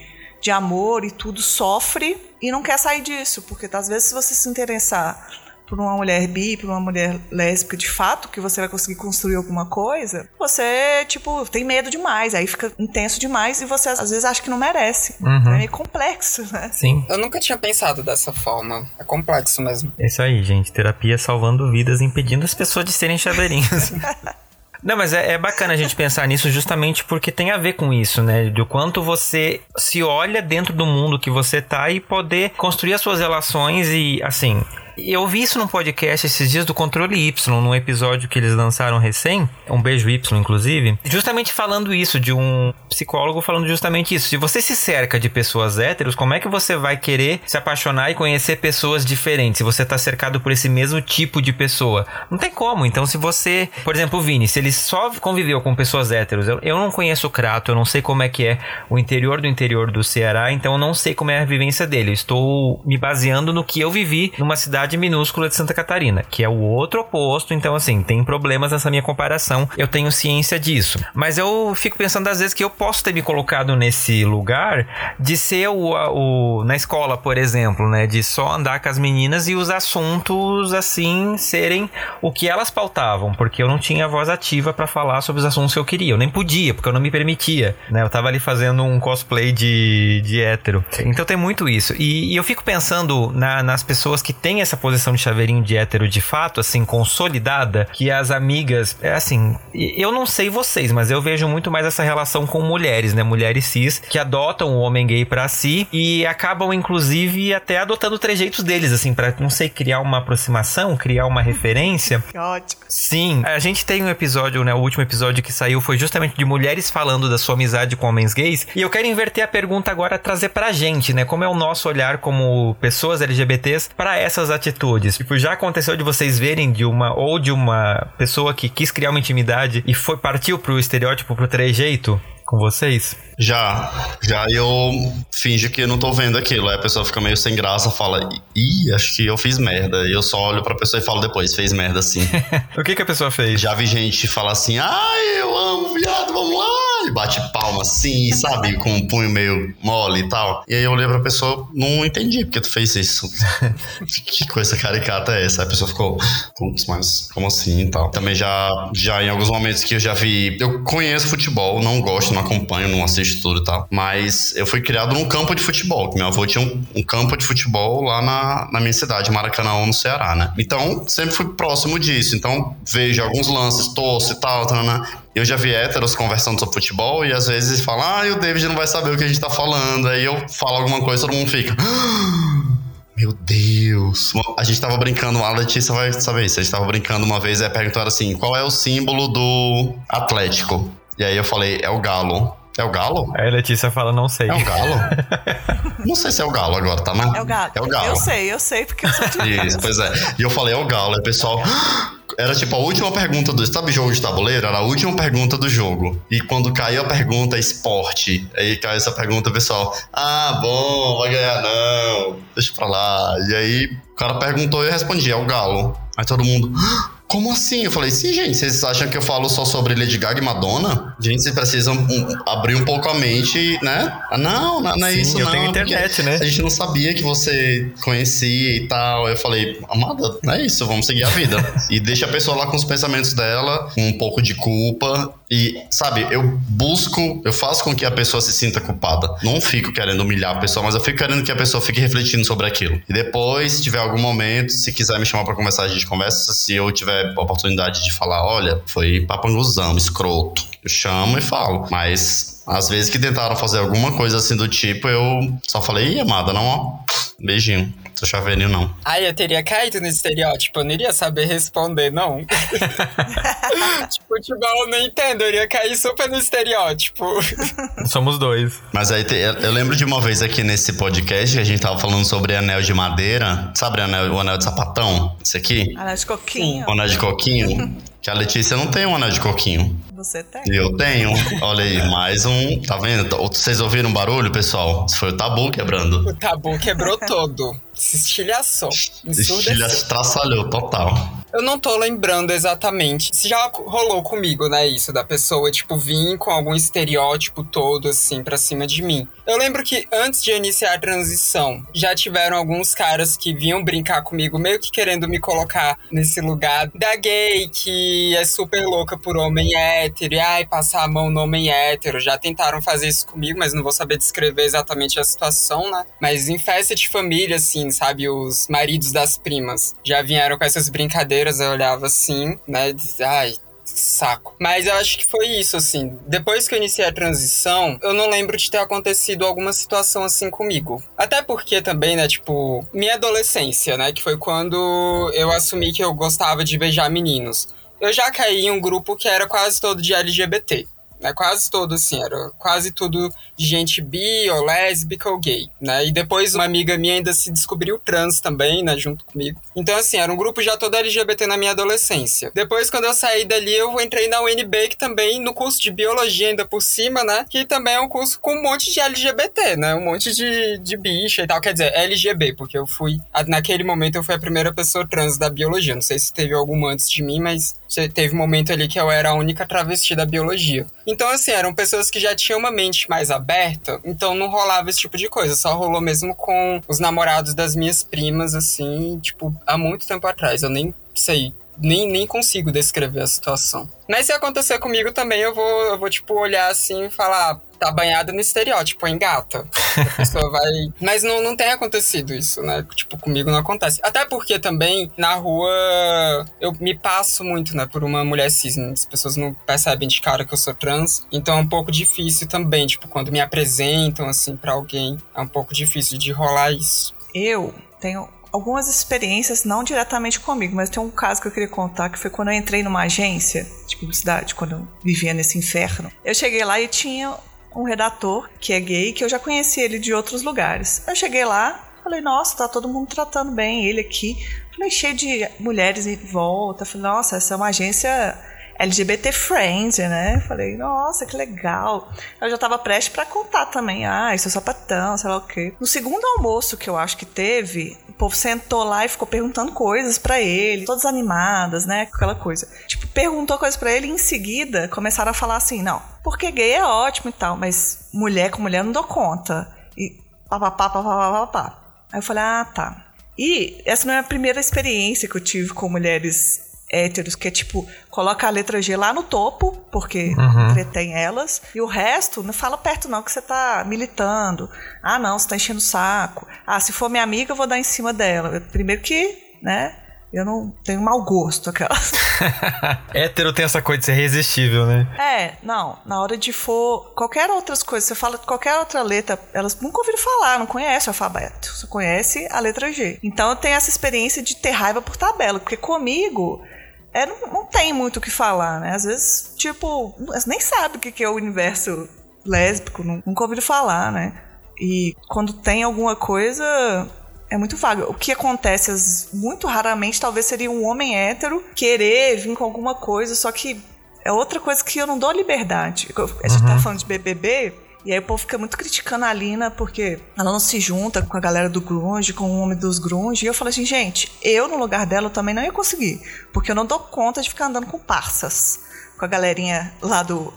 de amor e tudo, sofre e não quer sair disso, porque às vezes se você se interessar por uma mulher bi, por uma mulher lésbica de fato, que você vai conseguir construir alguma coisa, você, tipo, tem medo demais, aí fica intenso demais e você às vezes acha que não merece. Uhum. É meio complexo, né? Sim. Eu nunca tinha pensado dessa forma. É complexo mesmo. É isso aí, gente. Terapia salvando vidas, impedindo as pessoas de serem chaveirinhos. Não, mas é, é, bacana a gente pensar nisso justamente porque tem a ver com isso, né? Do quanto você se olha dentro do mundo que você tá e poder construir as suas relações e, assim, eu vi isso num podcast esses dias do Controle Y, num episódio que eles lançaram recém, um beijo Y, inclusive, justamente falando isso, de um psicólogo falando justamente isso. Se você se cerca de pessoas héteros, como é que você vai querer se apaixonar e conhecer pessoas diferentes se você tá cercado por esse mesmo tipo de pessoa? Não tem como. Então, se você, por exemplo, o Vini, se ele só conviveu com pessoas héteros, eu, eu não conheço o Crato, eu não sei como é que é o interior do interior do Ceará, então eu não sei como é a vivência dele. Eu estou me baseando no que eu vivi numa cidade cidade minúscula de Santa Catarina, que é o outro oposto. Então, assim, tem problemas nessa minha comparação. Eu tenho ciência disso. Mas eu fico pensando às vezes que eu posso ter me colocado nesse lugar de ser o, o na escola, por exemplo, né? De só andar com as meninas e os assuntos assim serem o que elas pautavam, porque eu não tinha voz ativa para falar sobre os assuntos que eu queria. Eu nem podia, porque eu não me permitia, né? Eu tava ali fazendo um cosplay de, de hétero. Então tem muito isso. E, e eu fico pensando na, nas pessoas que têm essa essa posição de chaveirinho de hétero de fato, assim, consolidada, que as amigas, é assim, eu não sei vocês, mas eu vejo muito mais essa relação com mulheres, né? Mulheres cis que adotam o homem gay para si e acabam, inclusive, até adotando trejeitos deles, assim, para não sei, criar uma aproximação, criar uma referência. Que ótimo. Sim, a gente tem um episódio, né? O último episódio que saiu foi justamente de mulheres falando da sua amizade com homens gays. E eu quero inverter a pergunta agora, trazer pra gente, né? Como é o nosso olhar como pessoas LGBTs para essas atitudes atitudes. Tipo, já aconteceu de vocês verem de uma ou de uma pessoa que quis criar uma intimidade e foi partiu pro estereótipo, pro trejeito? com vocês? Já, já eu finge que não tô vendo aquilo. Aí a pessoa fica meio sem graça, fala, ih, acho que eu fiz merda. E eu só olho pra pessoa e falo depois, fez merda sim. o que que a pessoa fez? Já vi gente falar assim, ai, eu amo viado, vamos lá. E bate palma assim, sabe? Com um punho meio mole e tal. E aí eu olhei pra pessoa, não entendi porque tu fez isso. que coisa caricata é essa? Aí a pessoa ficou, putz, mas como assim e tal. Também já, já em alguns momentos que eu já vi, eu conheço futebol, não gosto, não acompanho, não assisto assisto tudo e tal. Mas eu fui criado num campo de futebol. Meu avô tinha um, um campo de futebol lá na, na minha cidade, Maracanã, no Ceará, né? Então, sempre fui próximo disso. Então, vejo alguns lances, torço e tal, tal né? Eu já vi héteros conversando sobre futebol e às vezes falam, ah, o David não vai saber o que a gente tá falando. Aí eu falo alguma coisa e todo mundo fica. Meu Deus. A gente tava brincando, a Letícia vai saber isso. A gente tava brincando uma vez e perguntaram assim: qual é o símbolo do Atlético? E aí eu falei, é o galo. É o galo? Aí a Letícia fala, não sei. É o galo? não sei se é o galo agora, tá? Mas... É o galo. É o galo. Eu sei, eu sei, porque eu sou de Isso, pois é. E eu falei, é o galo. Aí o pessoal... Era tipo a última pergunta do. Sabe jogo de tabuleiro? Era a última pergunta do jogo. E quando caiu a pergunta esporte, aí caiu essa pergunta, o pessoal, ah, bom, vai ganhar não, deixa pra lá. E aí o cara perguntou e eu respondi, é o galo. Aí todo mundo, como assim? Eu falei, sim, gente, vocês acham que eu falo só sobre Lady Gaga e Madonna? Gente, vocês precisam um, abrir um pouco a mente, né? Ah, não, não, não é sim, isso, eu não. tenho internet, né? A gente não sabia que você conhecia e tal. Eu falei, amada, não é isso, vamos seguir a vida. e deixa a pessoa lá com os pensamentos dela, com um pouco de culpa. E, sabe, eu busco, eu faço com que a pessoa se sinta culpada. Não fico querendo humilhar a pessoa, mas eu fico querendo que a pessoa fique refletindo sobre aquilo. E depois, se tiver algum momento, se quiser me chamar para conversar, a gente conversa. Se eu tiver oportunidade de falar, olha, foi papanguzão, escroto, eu chamo e falo. Mas às vezes que tentaram fazer alguma coisa assim do tipo, eu só falei, ih, amada, não, ó, beijinho. Sou chaveirinho, não. Ai, eu teria caído no estereótipo, eu não iria saber responder, não. tipo, futebol eu não entendo, eu iria cair super no estereótipo. Somos dois. Mas aí, eu lembro de uma vez aqui nesse podcast que a gente tava falando sobre anel de madeira. Sabe o anel, o anel de sapatão? Esse aqui? Anel de coquinho. O anel de coquinho. Que a Letícia não tem um anel de coquinho. Você tem? Eu tenho. Olha aí, mais um. Tá vendo? Vocês ouviram um barulho, pessoal? Isso foi o tabu quebrando. O tabu quebrou todo. Se estilhaçou. Estilha traçalhou total. Eu não tô lembrando exatamente. Se já rolou comigo, né, isso, da pessoa, tipo, vir com algum estereótipo todo, assim, pra cima de mim. Eu lembro que antes de iniciar a transição, já tiveram alguns caras que vinham brincar comigo, meio que querendo me colocar nesse lugar da gay, que é super louca por homem hétero, e ai, passar a mão no homem hétero. Já tentaram fazer isso comigo, mas não vou saber descrever exatamente a situação, né? Mas em festa de família, assim, sabe, os maridos das primas já vieram com essas brincadeiras eu olhava assim, né? Ai, saco. Mas eu acho que foi isso, assim. Depois que eu iniciei a transição, eu não lembro de ter acontecido alguma situação assim comigo. Até porque também, né, tipo, minha adolescência, né, que foi quando eu assumi que eu gostava de beijar meninos. Eu já caí em um grupo que era quase todo de LGBT né? Quase todo, assim, era quase tudo de gente bi ou lésbica ou gay, né? E depois uma amiga minha ainda se descobriu trans também, né? Junto comigo. Então, assim, era um grupo já todo LGBT na minha adolescência. Depois, quando eu saí dali, eu entrei na UNB, que também, no curso de biologia ainda por cima, né? Que também é um curso com um monte de LGBT, né? Um monte de, de bicha e tal. Quer dizer, LGB, porque eu fui... Naquele momento, eu fui a primeira pessoa trans da biologia. Não sei se teve alguma antes de mim, mas teve um momento ali que eu era a única travesti da biologia. Então, assim, eram pessoas que já tinham uma mente mais aberta, então não rolava esse tipo de coisa. Só rolou mesmo com os namorados das minhas primas, assim, tipo, há muito tempo atrás. Eu nem sei nem, nem consigo descrever a situação. Mas se acontecer comigo também, eu vou, eu vou tipo, olhar assim e falar, tá banhada no estereótipo, engata. A pessoa vai. Mas não, não tem acontecido isso, né? Tipo, comigo não acontece. Até porque também, na rua, eu me passo muito, né, por uma mulher cis. Né? As pessoas não percebem de cara que eu sou trans. Então é um pouco difícil também, tipo, quando me apresentam, assim, para alguém, é um pouco difícil de rolar isso. Eu tenho algumas experiências, não diretamente comigo, mas tem um caso que eu queria contar, que foi quando eu entrei numa agência de publicidade, quando eu vivia nesse inferno. Eu cheguei lá e tinha um redator que é gay, que eu já conhecia ele de outros lugares. Eu cheguei lá, falei, nossa, tá todo mundo tratando bem ele aqui. Falei, cheio de mulheres em volta. Falei, nossa, essa é uma agência LGBT friend, né? Falei, nossa, que legal. Eu já tava prestes para contar também, ah, isso é sapatão, sei lá o quê. No segundo almoço que eu acho que teve, povo sentou lá e ficou perguntando coisas para ele, todas animadas, né? Aquela coisa. Tipo, perguntou coisas para ele e em seguida começaram a falar assim: não, porque gay é ótimo e tal, mas mulher com mulher não dou conta. E papapá, papapá, papapá. Aí eu falei: ah, tá. E essa não é a primeira experiência que eu tive com mulheres héteros, que é tipo, coloca a letra G lá no topo, porque uhum. entretém elas, e o resto não fala perto não, que você tá militando. Ah, não, você tá enchendo o saco. Ah, se for minha amiga, eu vou dar em cima dela. Primeiro que, né, eu não tenho mau gosto, aquelas. Hétero tem essa coisa de ser irresistível, né? É, não. Na hora de for. Qualquer outras coisas, você fala qualquer outra letra, elas nunca ouviram falar, não conhecem o alfabeto. Só conhece a letra G. Então eu tenho essa experiência de ter raiva por tabela, porque comigo é, não, não tem muito o que falar, né? Às vezes, tipo, nem sabe o que é o universo lésbico, nunca ouviram falar, né? E quando tem alguma coisa, é muito vago. O que acontece muito raramente, talvez seria um homem hétero querer vir com alguma coisa, só que é outra coisa que eu não dou liberdade. A gente tá uhum. tá falando de BBB, e aí o povo fica muito criticando a Lina porque ela não se junta com a galera do grunge, com o homem dos grunge. E eu falo assim, gente, eu no lugar dela também não ia conseguir. Porque eu não dou conta de ficar andando com parças. Com a galerinha lá do...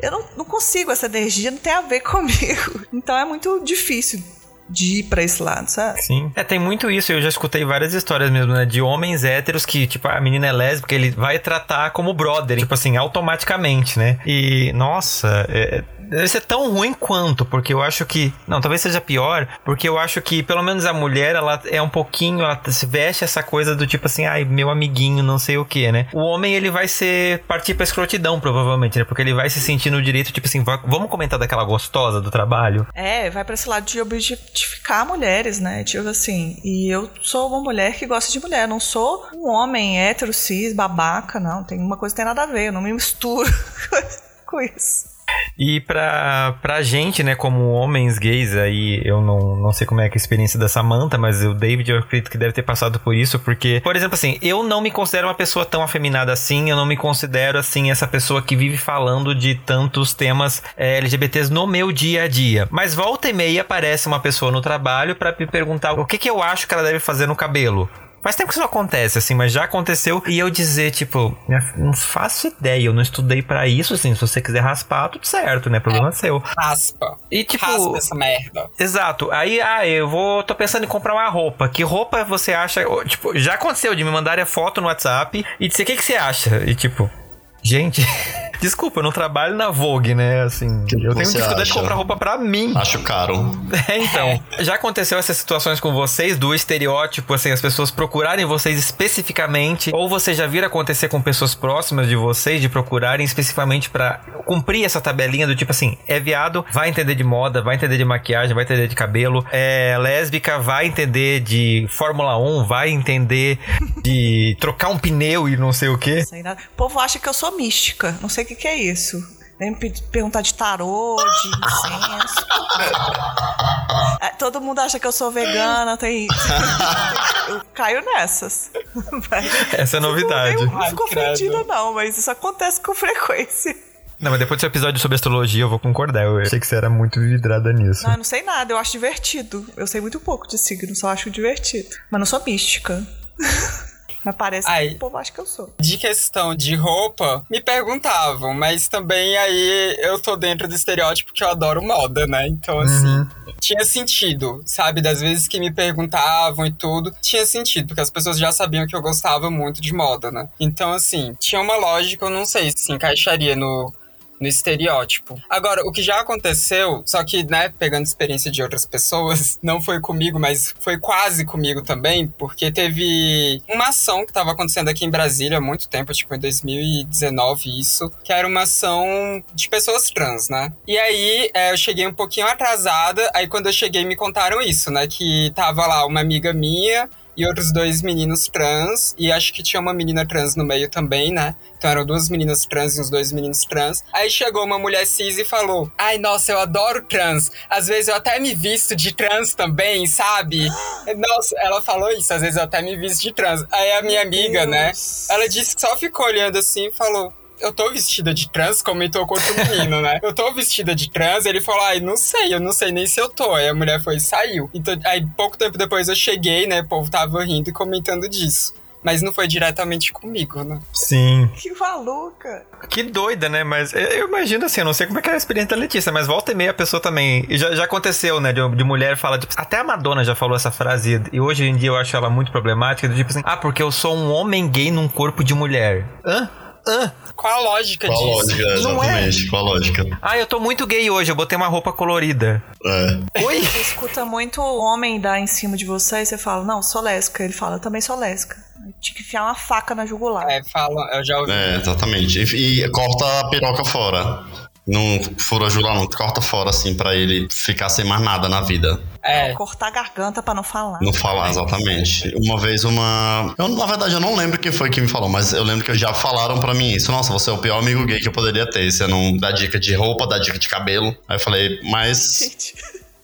Eu não, não consigo, essa energia não tem a ver comigo. Então é muito difícil de ir pra esse lado, sabe? Sim. É, tem muito isso. Eu já escutei várias histórias mesmo, né? De homens héteros que, tipo, a menina é lésbica, ele vai tratar como brother, tipo assim, automaticamente, né? E, nossa, é, deve ser tão ruim quanto, porque eu acho que. Não, talvez seja pior, porque eu acho que pelo menos a mulher, ela é um pouquinho. Ela se veste essa coisa do tipo assim, ai, meu amiguinho, não sei o que, né? O homem, ele vai ser. partir pra escrotidão, provavelmente, né? Porque ele vai se sentir no direito, tipo assim, vamos comentar daquela gostosa do trabalho. É, vai pra esse lado de objetificar mulheres, né? Tipo assim, e eu sou uma mulher que gosta de mulher, não sou um homem hétero, cis, babaca, não. Tem uma coisa que tem nada a ver, eu não me misturo com isso. E pra, pra gente, né, como homens gays, aí eu não, não sei como é, é a experiência da Samantha, mas o David eu acredito que deve ter passado por isso, porque, por exemplo, assim, eu não me considero uma pessoa tão afeminada assim, eu não me considero, assim, essa pessoa que vive falando de tantos temas é, LGBTs no meu dia a dia. Mas volta e meia aparece uma pessoa no trabalho para me perguntar o que, que eu acho que ela deve fazer no cabelo. Faz tempo que isso acontece, assim, mas já aconteceu. E eu dizer, tipo, não faço ideia, eu não estudei para isso, assim. Se você quiser raspar, tudo certo, né? Problema é, seu. Raspa. E tipo. Raspa essa merda. Exato. Aí, ah, eu vou. tô pensando em comprar uma roupa. Que roupa você acha. Tipo, já aconteceu de me mandarem foto no WhatsApp e dizer o que, que você acha. E tipo, Gente, desculpa, eu não trabalho na Vogue, né? Assim, que eu tenho dificuldade acha? de comprar roupa para mim. Acho caro. É, então. Já aconteceu essas situações com vocês, do estereótipo, assim, as pessoas procurarem vocês especificamente, ou você já viram acontecer com pessoas próximas de vocês, de procurarem especificamente para cumprir essa tabelinha do tipo assim, é viado, vai entender de moda, vai entender de maquiagem, vai entender de cabelo, é lésbica, vai entender de Fórmula 1, vai entender de trocar um pneu e não sei o quê. O povo acha que eu sou mística. Não sei o que, que é isso. Vem me perguntar de tarô, de incenso. É, todo mundo acha que eu sou vegana, tem. eu caio nessas. Essa é novidade. Eu não fico ofendida, não, mas isso acontece com frequência. Não, mas depois do episódio sobre astrologia eu vou concordar. Eu achei que você era muito vidrada nisso. Não, eu não sei nada, eu acho divertido. Eu sei muito pouco de signo, só acho divertido. Mas não sou mística. Mas parece aí, que o povo acha que eu sou. De questão de roupa, me perguntavam, mas também aí eu tô dentro do estereótipo que eu adoro moda, né? Então, assim, uhum. tinha sentido, sabe? Das vezes que me perguntavam e tudo, tinha sentido, porque as pessoas já sabiam que eu gostava muito de moda, né? Então, assim, tinha uma lógica, eu não sei se encaixaria no, no estereótipo. Agora, o que já aconteceu, só que, né, pegando experiência de outras pessoas, não foi comigo, mas foi quase comigo também, porque teve uma ação que estava acontecendo aqui em Brasília há muito tempo, tipo em 2019 isso, que era uma ação de pessoas trans, né? E aí é, eu cheguei um pouquinho atrasada, aí quando eu cheguei me contaram isso, né, que tava lá uma amiga minha e outros dois meninos trans, e acho que tinha uma menina trans no meio também, né? Então eram duas meninas trans e uns dois meninos trans. Aí chegou uma mulher cis e falou: Ai, nossa, eu adoro trans. Às vezes eu até me visto de trans também, sabe? Nossa, ela falou isso, às vezes eu até me visto de trans. Aí a minha amiga, né? Ela disse que só ficou olhando assim e falou: eu tô vestida de trans, comentou com outro menino, né? Eu tô vestida de trans, ele falou, ai, não sei, eu não sei nem se eu tô. Aí a mulher foi e saiu. Então, aí pouco tempo depois eu cheguei, né? O povo tava rindo e comentando disso. Mas não foi diretamente comigo, né? Sim. Que maluca. Que doida, né? Mas eu- imagino assim, eu não sei como é que é a experiência da Letícia, mas volta e meia a pessoa também. E já, já aconteceu, né? De, de mulher fala. Tipo, até a Madonna já falou essa frase, e hoje em dia eu acho ela muito problemática. do Tipo assim, ah, porque eu sou um homem gay num corpo de mulher. Hã? Hã? Qual a lógica Qual a disso? lógica, Não é. exatamente? Qual a lógica? Ah, eu tô muito gay hoje, eu botei uma roupa colorida. É. Oi? Você escuta muito o homem dar em cima de você e você fala, não, sou lésbica. Ele fala, eu também sou lésbica. Tinha que enfiar uma faca na jugular. É, fala, eu já ouvi. É, exatamente. E, e corta a piroca fora. Não jugular, não. Corta fora, assim, pra ele ficar sem mais nada na vida. É, Cortar a garganta pra não falar. Não falar exatamente. Uma vez uma. Eu, na verdade, eu não lembro quem foi que me falou, mas eu lembro que já falaram pra mim isso. Nossa, você é o pior amigo gay que eu poderia ter. Você não dá dica de roupa, dá dica de cabelo. Aí eu falei, mas Gente,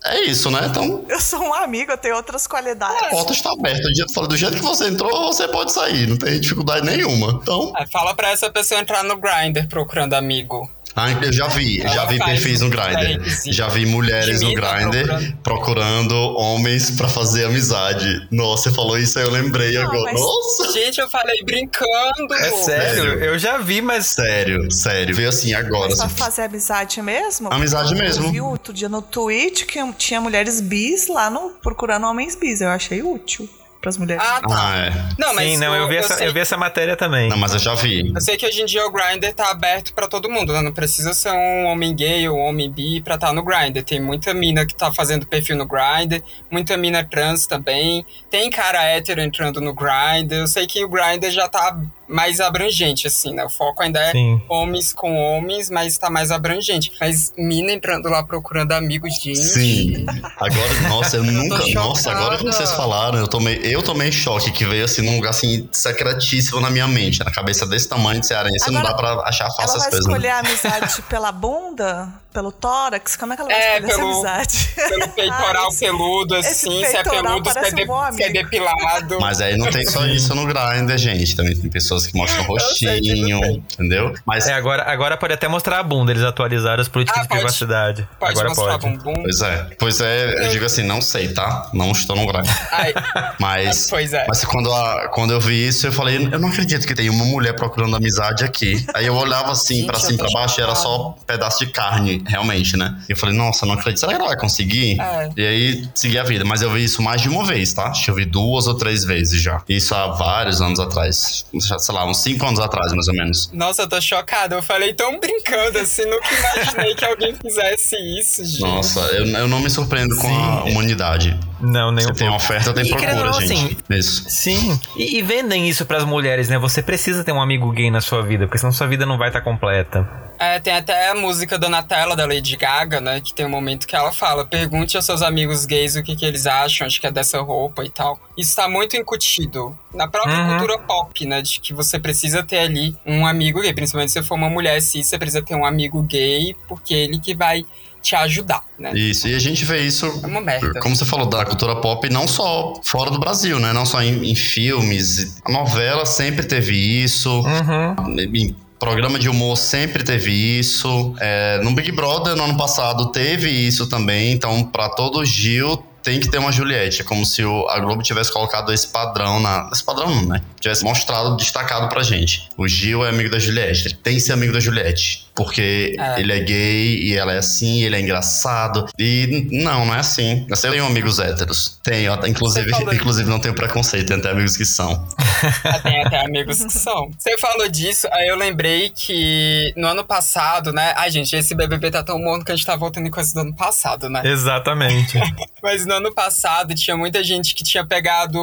é isso, né? Então, eu sou um amigo, eu tenho outras qualidades. a porta está aberta. Do jeito que você entrou, você pode sair. Não tem dificuldade nenhuma. Então, é, fala pra essa pessoa entrar no Grindr procurando amigo. Ah, eu já vi, já vi perfis no Grindr. Já vi mulheres no Grindr procurando. homens pra fazer amizade. Nossa, você falou isso aí, eu lembrei Não, agora. Nossa! Gente, eu falei brincando. É sério? Sério? Eu já vi, mas. Sério, sério. Veio assim agora. Mas pra assim. fazer amizade mesmo? Amizade Eu mesmo. vi outro dia no Twitch que tinha mulheres bis lá no procurando homens bis. Eu achei útil pras mulheres. Ah, tá. Ah, é. Não, mas Sim, não, eu vi, essa, sei, eu vi essa matéria também. Não, mas eu já vi. eu sei que hoje em dia o Grindr tá aberto pra todo mundo, né? Não precisa ser um homem gay ou um homem bi pra estar no Grindr. Tem muita mina que tá fazendo perfil no Grindr, muita mina trans também. Tem cara hétero entrando no Grindr. Eu sei que o Grindr já tá mais abrangente, assim, né? O foco ainda é Sim. homens com homens, mas tá mais abrangente. Mas mina entrando lá procurando amigos, gente. Sim. Agora, nossa, eu nunca. chocada. Nossa, agora que vocês falaram, eu tomei, eu tomei choque que veio assim num lugar assim secretíssimo na minha mente. Na cabeça desse tamanho de cearense, não Agora, dá pra achar ela fácil as vai coisas. né? escolher a amizade pela bunda? Pelo tórax? Como é que ela vai É, pelo- essa amizade? Pelo peitoral peludo, assim, se é peludo, se é, de- um se é depilado. Mas aí não tem só isso no Grindr, gente. Também tem pessoas que mostram rostinho, entendeu? Mas, É, agora, agora pode até mostrar a bunda, eles atualizaram as políticas Ah, de pode- privacidade. Pode agora mostrar pode. bumbum. pois é. Pois é, eu digo assim, não sei, tá? Não estou no Grindr. Ai, Mas, Pois é. mas quando, a- quando eu vi isso, eu falei, eu não acredito que tem uma mulher procurando amizade aqui. Aí eu olhava assim, Gente, pra cima e pra baixo, e era só um pedaço de carne, realmente, né? E eu falei, nossa, não acredito. Será que ela vai conseguir? É. E aí, segui a vida. Mas eu vi isso mais de uma vez, tá? Acho que eu vi duas ou três vezes já. Isso há vários anos atrás. Sei lá, uns cinco anos atrás, mais ou menos. nossa, eu tô chocada. Eu falei tão brincando, assim, nunca imaginei que alguém fizesse isso, gente. Nossa, eu, eu não me surpreendo com a humanidade. Não, nem Você tem oferta, tem E procura, não, gente. assim, Isso. Sim, e, e vendem isso pras mulheres, né? Você precisa ter um amigo gay na sua vida, porque senão sua vida não vai estar completa. É, tem até a música Donatella, da Lady Gaga, né? Que tem um momento que ela fala: pergunte aos seus amigos gays o que, que eles acham, acho que é dessa roupa e tal. Isso tá muito incutido na própria Uhum. cultura pop, né? De que você precisa ter ali um amigo gay. Principalmente se você for uma mulher cis, você precisa ter um amigo gay, porque é ele que vai te ajudar, né? Isso, e a gente vê isso É uma merda. Como você falou da cultura pop, não só fora do Brasil, né? Não só em, em filmes. A novela sempre teve isso. Uhum. Em programa de humor sempre teve isso. É, no Big Brother, no ano passado, teve isso também. Então, pra todo Gil, tem que ter uma Juliette. É como se o- a Globo tivesse colocado esse padrão na. Esse padrão não, né? Tivesse mostrado, destacado pra gente. O Gil é amigo da Juliette. Ele tem que ser amigo da Juliette. Porque É. ele é gay e ela é assim, ele é engraçado. E não, não é assim. Eu tenho amigos héteros. Tenho, até- inclusive, inclusive não tenho preconceito, tenho até amigos que são. Tem até amigos que são. Você falou disso, aí eu lembrei que no ano passado, né? Ai, gente, esse BBB tá tão morno que a gente tá voltando em coisas do ano passado, né? Exatamente. Mas no ano passado tinha muita gente que tinha pegado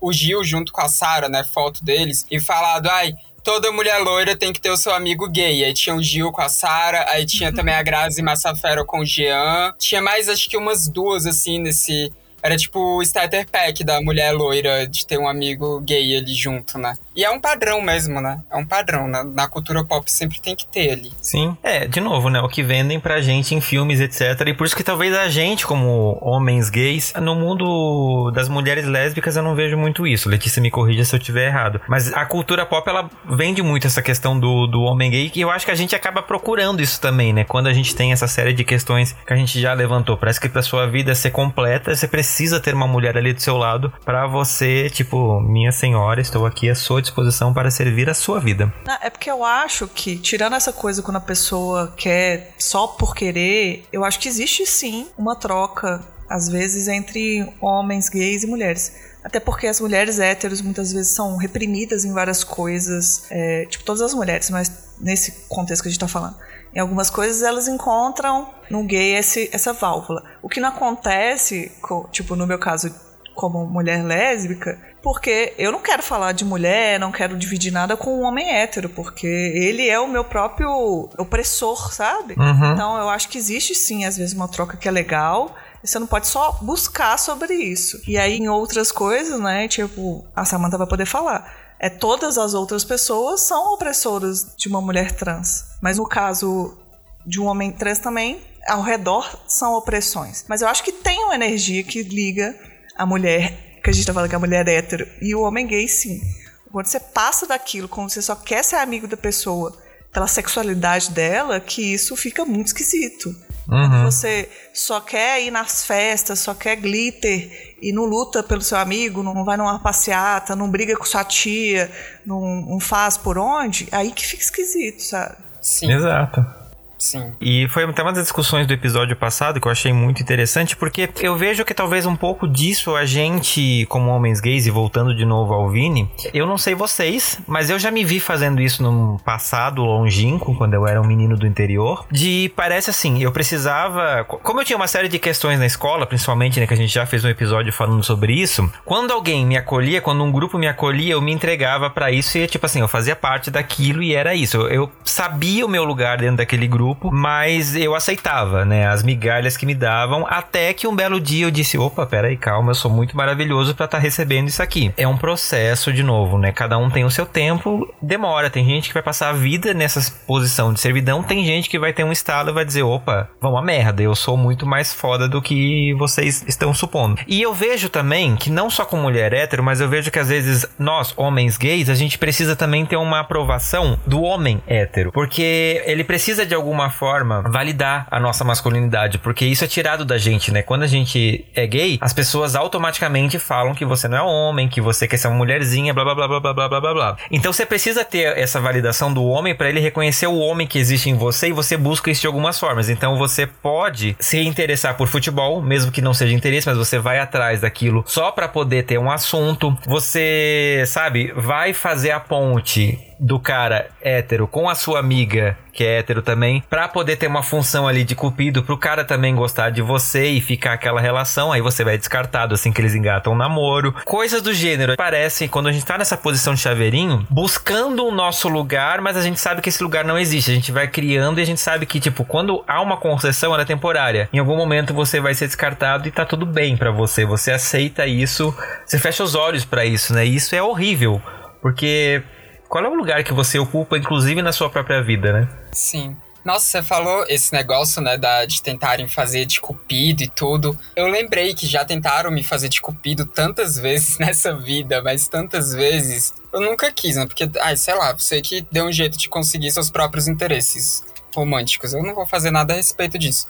o Gil junto com a Sara, né? Foto deles, e falado, ai. Toda mulher loira tem que ter o seu amigo gay. Aí tinha o Gil com a Sara, aí tinha também a Grazi Massafera com o Jean. Tinha mais, acho que umas duas, assim, nesse, Era tipo o starter pack da mulher loira de ter um amigo gay ali junto, né? E é um padrão mesmo, né? É um padrão. Na, na cultura pop sempre tem que ter ali. Sim. É, de novo, né? O que vendem pra gente em filmes, etc. E por isso que talvez a gente, como homens gays, no mundo das mulheres lésbicas eu não vejo muito isso. Letícia me corrija se eu tiver errado. Mas a cultura pop, ela vende muito essa questão do, do homem gay. E eu acho que a gente acaba procurando isso também, né? Quando a gente tem essa série de questões que a gente já levantou. Parece que pra sua vida ser completa, você precisa ter uma mulher ali do seu lado para você, tipo, minha senhora, estou aqui à sua disposição para servir a sua vida. É porque eu acho que, tirando essa coisa quando a pessoa quer só por querer, eu acho que existe sim uma troca, às vezes, entre homens gays e mulheres. Até porque as mulheres héteros muitas vezes são reprimidas em várias coisas, é, tipo todas as mulheres, mas nesse contexto que a gente está falando. Em algumas coisas elas encontram no gay esse, essa válvula. O que não acontece, tipo no meu caso como mulher lésbica, porque eu não quero falar de mulher, não quero dividir nada com um homem hétero, porque ele é o meu próprio opressor, sabe? Uhum. Então eu acho que existe sim, às vezes, uma troca que é legal. Você não pode só buscar sobre isso. E aí, em outras coisas, né? Tipo, a Samantha vai poder falar. É todas as outras pessoas são opressoras de uma mulher trans. Mas no caso de um homem trans também, ao redor são opressões. Mas eu acho que tem uma energia que liga a mulher, que a gente tá falando que é a mulher hétero, e o homem gay, sim. Quando você passa daquilo, quando você só quer ser amigo da pessoa pela sexualidade dela, que isso fica muito esquisito. Uhum. Você só quer ir nas festas, só quer glitter e não luta pelo seu amigo, não vai numa passeata, não briga com sua tia, não, não faz por onde, aí que fica esquisito, sabe? Sim. Exato. Sim. E foi até uma das discussões do episódio passado que eu achei muito interessante, porque eu vejo que talvez um pouco disso a gente, como homens gays, e voltando de novo ao Vini, eu não sei vocês, mas eu já me vi fazendo isso num passado longínquo, quando eu era um menino do interior, de parece assim, eu precisava. Como eu tinha uma série de questões na escola, principalmente, né, que a gente já fez um episódio falando sobre isso, quando alguém me acolhia, quando um grupo me acolhia, eu me entregava para isso e, tipo assim, eu fazia parte daquilo e era isso. Eu sabia o meu lugar dentro daquele grupo grupo, mas eu aceitava, né, as migalhas que me davam, até que um belo dia eu disse, opa, peraí, calma, eu sou muito maravilhoso para estar tá recebendo isso aqui. É um processo, de novo, né, cada um tem o seu tempo, demora, tem gente que vai passar a vida nessa posição de servidão, tem gente que vai ter um estado e vai dizer, opa, vamos a merda, eu sou muito mais foda do que vocês estão supondo. E eu vejo também que não só com mulher hétero, mas eu vejo que às vezes nós, homens gays, a gente precisa também ter uma aprovação do homem hétero, porque ele precisa de alguma alguma forma, validar a nossa masculinidade, porque isso é tirado da gente, né? Quando a gente é gay, as pessoas automaticamente falam que você não é homem, que você quer ser uma mulherzinha, blá blá blá blá blá blá blá blá. Então você precisa ter essa validação do homem para ele reconhecer o homem que existe em você e você busca isso de algumas formas. Então você pode se interessar por futebol, mesmo que não seja interesse, mas você vai atrás daquilo só para poder ter um assunto. Você, sabe, vai fazer a ponte do cara hétero com a sua amiga, que é hétero também, para poder ter uma função ali de cupido pro cara também gostar de você e ficar aquela relação, aí você vai descartado assim que eles engatam um namoro. Coisas do gênero. Parece quando a gente tá nessa posição de chaveirinho, buscando o nosso lugar, mas a gente sabe que esse lugar não existe. A gente vai criando e a gente sabe que, tipo, quando há uma concessão, ela é temporária. Em algum momento você vai ser descartado e tá tudo bem para você. Você aceita isso, você fecha os olhos para isso, né? E isso é horrível. Porque qual é o lugar que você ocupa, inclusive na sua própria vida, né? Sim. Nossa, você falou esse negócio, né, da, de tentarem fazer de cupido e tudo. Eu lembrei que já tentaram me fazer de cupido tantas vezes nessa vida, mas tantas vezes. Eu nunca quis, né? Porque, ai, sei lá, você que deu um jeito de conseguir seus próprios interesses românticos. Eu não vou fazer nada a respeito disso.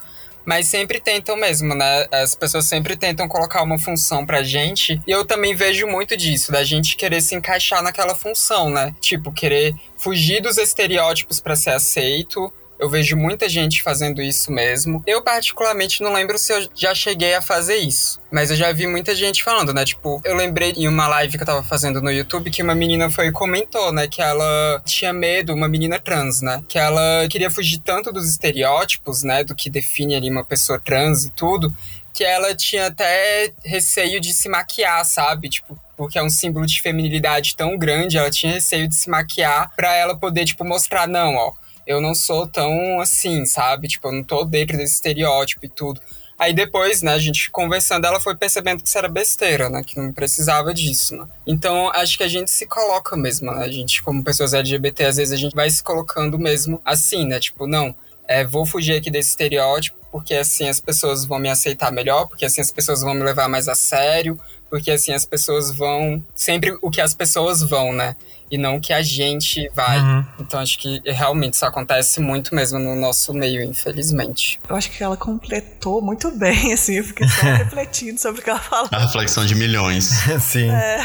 Mas sempre tentam mesmo, né? As pessoas sempre tentam colocar uma função pra gente. E eu também vejo muito disso, da gente querer se encaixar naquela função, né? Tipo, querer fugir dos estereótipos para ser aceito eu vejo muita gente fazendo isso mesmo. Eu, particularmente, não lembro se eu já cheguei a fazer isso. Mas eu já vi muita gente falando, né? Tipo, eu lembrei em uma live que eu tava fazendo no YouTube que uma menina foi e comentou, né? Que ela tinha medo, uma menina trans, né? Que ela queria fugir tanto dos estereótipos, né? Do que define ali uma pessoa trans e tudo. Que ela tinha até receio de se maquiar, sabe? Tipo, porque é um símbolo de feminilidade tão grande, ela tinha receio de se maquiar pra ela poder, tipo, mostrar, não, ó eu não sou tão assim, sabe? Tipo, eu não tô dentro desse estereótipo e tudo. Aí depois, né, a gente conversando, ela foi percebendo que isso era besteira, né? Que não precisava disso, né? Então, acho que a gente se coloca mesmo, né? A gente, como pessoas LGBT, às vezes a gente vai se colocando mesmo assim, né? Tipo, não, é, vou fugir aqui desse estereótipo, porque assim as pessoas vão me aceitar melhor, porque assim as pessoas vão me levar mais a sério, porque assim as pessoas vão sempre o que as pessoas vão, né? E não que a gente vai. Uhum. Então acho que realmente isso acontece muito mesmo no nosso meio, infelizmente. Eu acho que ela completou muito bem, assim, eu fiquei só refletindo sobre o que ela falou. A reflexão de milhões. Sim. É.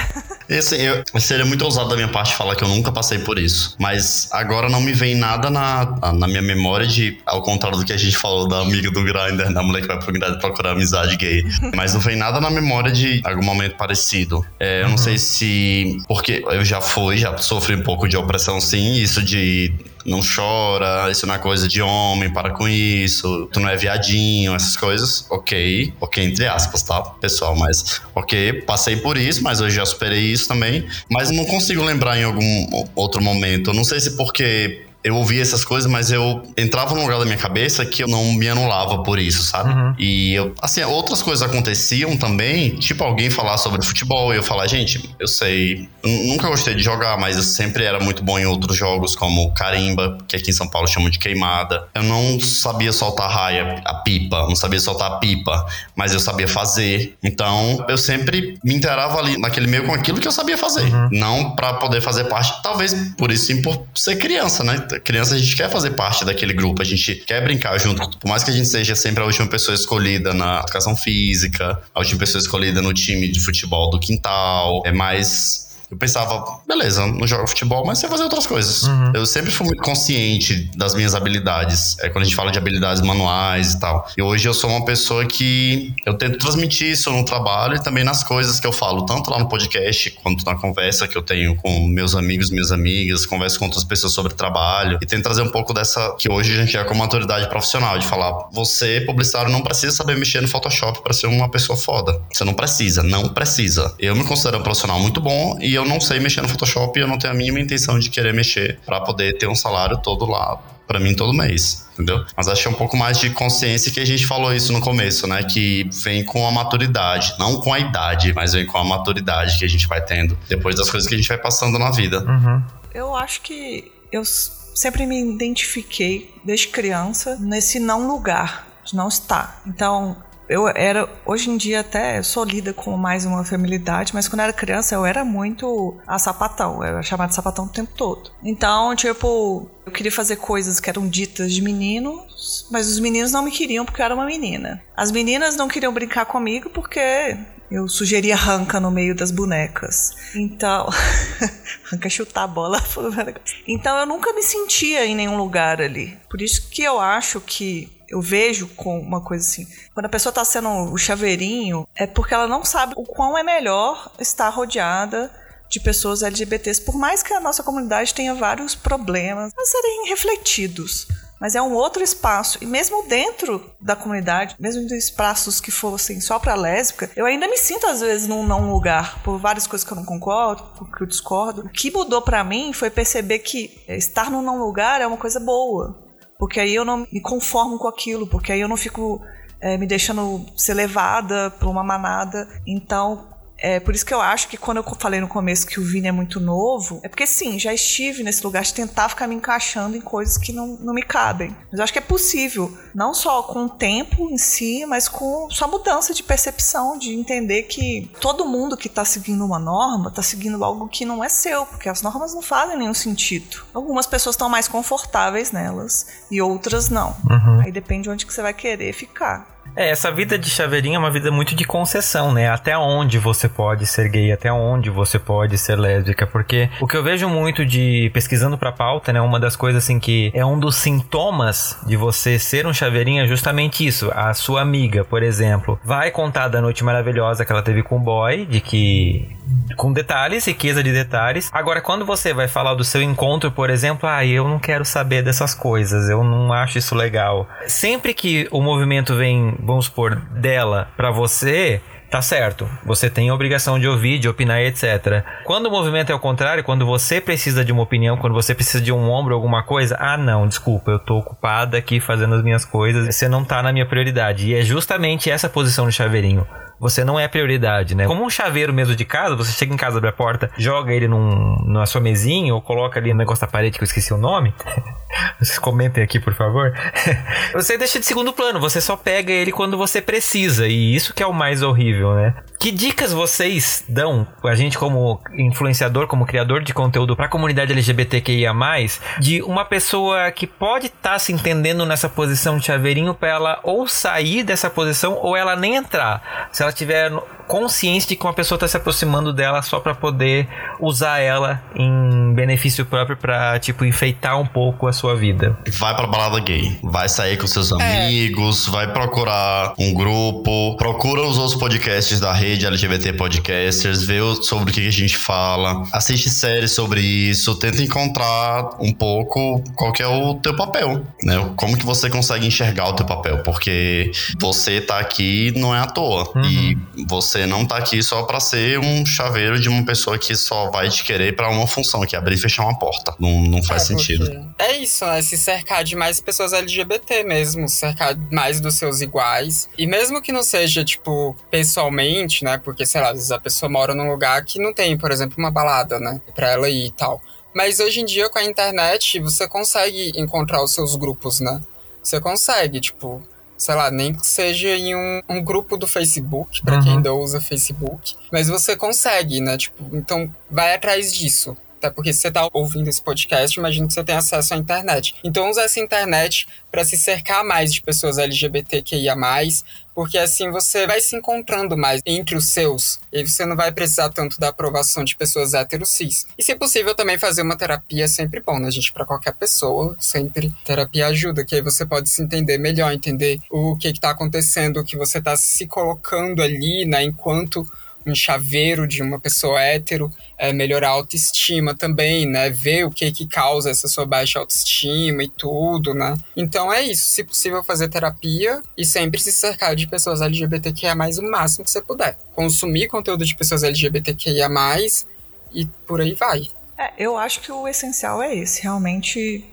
Esse, eu, seria muito ousado da minha parte falar que eu nunca passei por isso. Mas agora não me vem nada na, na minha memória de, ao contrário do que a gente falou da amiga do Grindr, da mulher que vai pro Grindr procurar amizade gay. Mas não vem nada na memória de algum momento parecido. É, eu uhum. não sei se. Porque eu já fui, já sofri um pouco de opressão, sim. Isso de não chora, isso não é coisa de homem, para com isso, tu não é viadinho, essas coisas, ok, ok, entre aspas, tá, pessoal, mas ok, passei por isso, mas hoje já superei isso também, mas não consigo lembrar em algum outro momento, não sei se porque eu ouvia essas coisas, mas eu entrava num lugar da minha cabeça que eu não me anulava por isso, sabe? Uhum. E eu, assim, outras coisas aconteciam também, tipo alguém falar sobre futebol e eu falar, gente, eu sei, nunca gostei de jogar, mas eu sempre era muito bom em outros jogos, como carimba, que aqui em São Paulo chamam de queimada. Eu não sabia soltar raia, a pipa, não sabia soltar a pipa, mas eu sabia fazer. Então, eu sempre me inteirava ali naquele meio com aquilo que eu sabia fazer. Uhum. Não para poder fazer parte, talvez por isso sim, por ser criança, né? Criança, a gente quer fazer parte daquele grupo, a gente quer brincar junto. Por mais que a gente seja sempre a última pessoa escolhida na educação física, a última pessoa escolhida no time de futebol do quintal, é mais eu pensava, beleza, não jogo futebol, mas sei fazer outras coisas. Uhum. Eu sempre fui muito consciente das minhas habilidades. É quando a gente fala de habilidades manuais e tal. E hoje eu sou uma pessoa que eu tento transmitir isso no trabalho e também nas coisas que eu falo, tanto lá no podcast quanto na conversa que eu tenho com meus amigos, minhas amigas, converso com outras pessoas sobre trabalho e tento trazer um pouco dessa que hoje a gente é com maturidade profissional, de falar, você, publicitário, não precisa saber mexer no Photoshop para ser uma pessoa foda. Você não precisa, não precisa. Eu me considero um profissional muito bom e eu eu não sei mexer no Photoshop e eu não tenho a mínima intenção de querer mexer para poder ter um salário todo lá para mim todo mês, entendeu? Mas acho que é um pouco mais de consciência que a gente falou isso no começo, né? Que vem com a maturidade, não com a idade, mas vem com a maturidade que a gente vai tendo depois das coisas que a gente vai passando na vida. Uhum. Eu acho que eu sempre me identifiquei desde criança nesse não lugar, de não estar. Então, eu era, hoje em dia até sou lida com mais uma feminilidade, mas quando eu era criança eu era muito a sapatão, eu era chamada de sapatão o tempo todo. Então, tipo, eu queria fazer coisas que eram ditas de meninos, mas os meninos não me queriam porque eu era uma menina. As meninas não queriam brincar comigo porque eu sugeria ranca no meio das bonecas. Então, ranca chutar a bola. então eu nunca me sentia em nenhum lugar ali. Por isso que eu acho que eu vejo com uma coisa assim. Quando a pessoa está sendo o chaveirinho, é porque ela não sabe o quão é melhor estar rodeada de pessoas LGBTs, por mais que a nossa comunidade tenha vários problemas a serem refletidos. Mas é um outro espaço. E mesmo dentro da comunidade, mesmo em espaços que fossem só para lésbica, eu ainda me sinto às vezes num não lugar, por várias coisas que eu não concordo, porque eu discordo. O que mudou para mim foi perceber que estar num não lugar é uma coisa boa porque aí eu não me conformo com aquilo, porque aí eu não fico é, me deixando ser levada por uma manada. Então, é por isso que eu acho que quando eu falei no começo que o Vini é muito novo, é porque sim, já estive nesse lugar de tentar ficar me encaixando em coisas que não, não me cabem. Mas eu acho que é possível, não só com o tempo em si, mas com sua mudança de percepção, de entender que todo mundo que está seguindo uma norma está seguindo algo que não é seu, porque as normas não fazem nenhum sentido. Algumas pessoas estão mais confortáveis nelas e outras não. Uhum. Aí depende de onde que você vai querer ficar. É, essa vida de chaveirinho é uma vida muito de concessão, né? Até onde você pode ser gay, até onde você pode ser lésbica, porque o que eu vejo muito de pesquisando pra pauta, né? Uma das coisas assim que é um dos sintomas de você ser um chaveirinho é justamente isso. A sua amiga, por exemplo, vai contar da noite maravilhosa que ela teve com o boy, de que com detalhes, riqueza de detalhes. Agora, quando você vai falar do seu encontro, por exemplo, ah, eu não quero saber dessas coisas, eu não acho isso legal. Sempre que o movimento vem, vamos supor, dela para você, tá certo. Você tem a obrigação de ouvir, de opinar, etc. Quando o movimento é o contrário, quando você precisa de uma opinião, quando você precisa de um ombro, alguma coisa, ah, não, desculpa, eu tô ocupada aqui fazendo as minhas coisas, você não tá na minha prioridade. E é justamente essa posição do chaveirinho você não é prioridade, né? Como um chaveiro mesmo de casa, você chega em casa, abre a porta, joga ele num, numa sua mesinha ou coloca ali no negócio da parede que eu esqueci o nome. Vocês comentem aqui, por favor. você deixa de segundo plano, você só pega ele quando você precisa. E isso que é o mais horrível, né? Que dicas vocês dão, a gente como influenciador, como criador de conteúdo para a comunidade LGBTQIA+, de uma pessoa que pode estar tá se entendendo nessa posição de chaveirinho para ela ou sair dessa posição ou ela nem entrar. Se ela tiver consciência de que uma pessoa está se aproximando dela só para poder usar ela em benefício próprio para tipo enfeitar um pouco a sua vida. Vai para balada gay, vai sair com seus é. amigos, vai procurar um grupo, procura os outros podcasts da rede LGBT Podcasters, vê sobre o que a gente fala, assiste séries sobre isso, tenta encontrar um pouco qual que é o teu papel, né? Como que você consegue enxergar o teu papel, porque você tá aqui não é à toa uhum. e você você não tá aqui só para ser um chaveiro de uma pessoa que só vai te querer para uma função, que é abrir e fechar uma porta. Não, não faz é sentido. É isso, né? Se cercar de mais pessoas LGBT mesmo, cercar mais dos seus iguais. E mesmo que não seja, tipo, pessoalmente, né? Porque, sei lá, às vezes a pessoa mora num lugar que não tem, por exemplo, uma balada, né? Pra ela ir e tal. Mas hoje em dia, com a internet, você consegue encontrar os seus grupos, né? Você consegue, tipo, sei lá, nem que seja em um, um grupo do Facebook, para uhum. quem ainda usa Facebook, mas você consegue, né? Tipo, então vai atrás disso. Até porque se você está ouvindo esse podcast, imagino que você tem acesso à internet. Então, usa essa internet para se cercar mais de pessoas LGBTQIA, porque assim você vai se encontrando mais entre os seus. E você não vai precisar tanto da aprovação de pessoas hétero cis. E se possível também fazer uma terapia é sempre bom, né, gente? Para qualquer pessoa, sempre terapia ajuda, que aí você pode se entender melhor, entender o que está acontecendo, o que você está se colocando ali, né, enquanto um chaveiro de uma pessoa hétero, é, melhorar a autoestima também, né? Ver o que que causa essa sua baixa autoestima e tudo, né? Então é isso, se possível fazer terapia e sempre se cercar de pessoas LGBTQIA+, o máximo que você puder. Consumir conteúdo de pessoas LGBTQIA+, e por aí vai. É, eu acho que o essencial é esse, realmente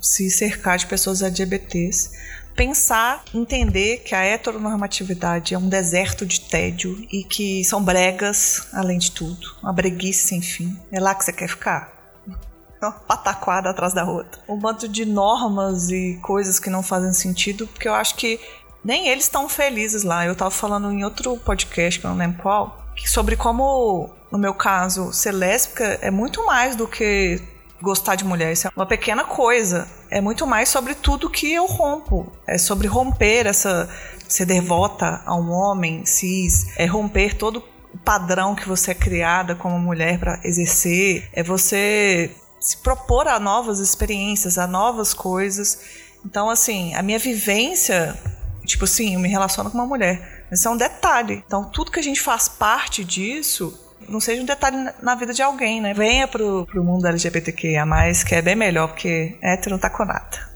se cercar de pessoas LGBTs pensar, entender que a heteronormatividade é um deserto de tédio e que são bregas, além de tudo. Uma breguice sem fim. É lá que você quer ficar? Uma pataquada atrás da outra. Um bando de normas e coisas que não fazem sentido, porque eu acho que nem eles estão felizes lá. Eu tava falando em outro podcast, que eu não lembro qual, sobre como, no meu caso, ser lésbica é muito mais do que gostar de mulher. Isso é uma pequena coisa. É muito mais sobre tudo que eu rompo. É sobre romper essa. ser devota a um homem cis. É romper todo o padrão que você é criada como mulher para exercer. É você se propor a novas experiências, a novas coisas. Então, assim, a minha vivência, tipo assim, eu me relaciono com uma mulher. Isso é um detalhe. Então, tudo que a gente faz parte disso não seja um detalhe na vida de alguém, né? Venha pro, pro mundo LGBTQIA+, que é bem melhor, porque hétero não tá com nada.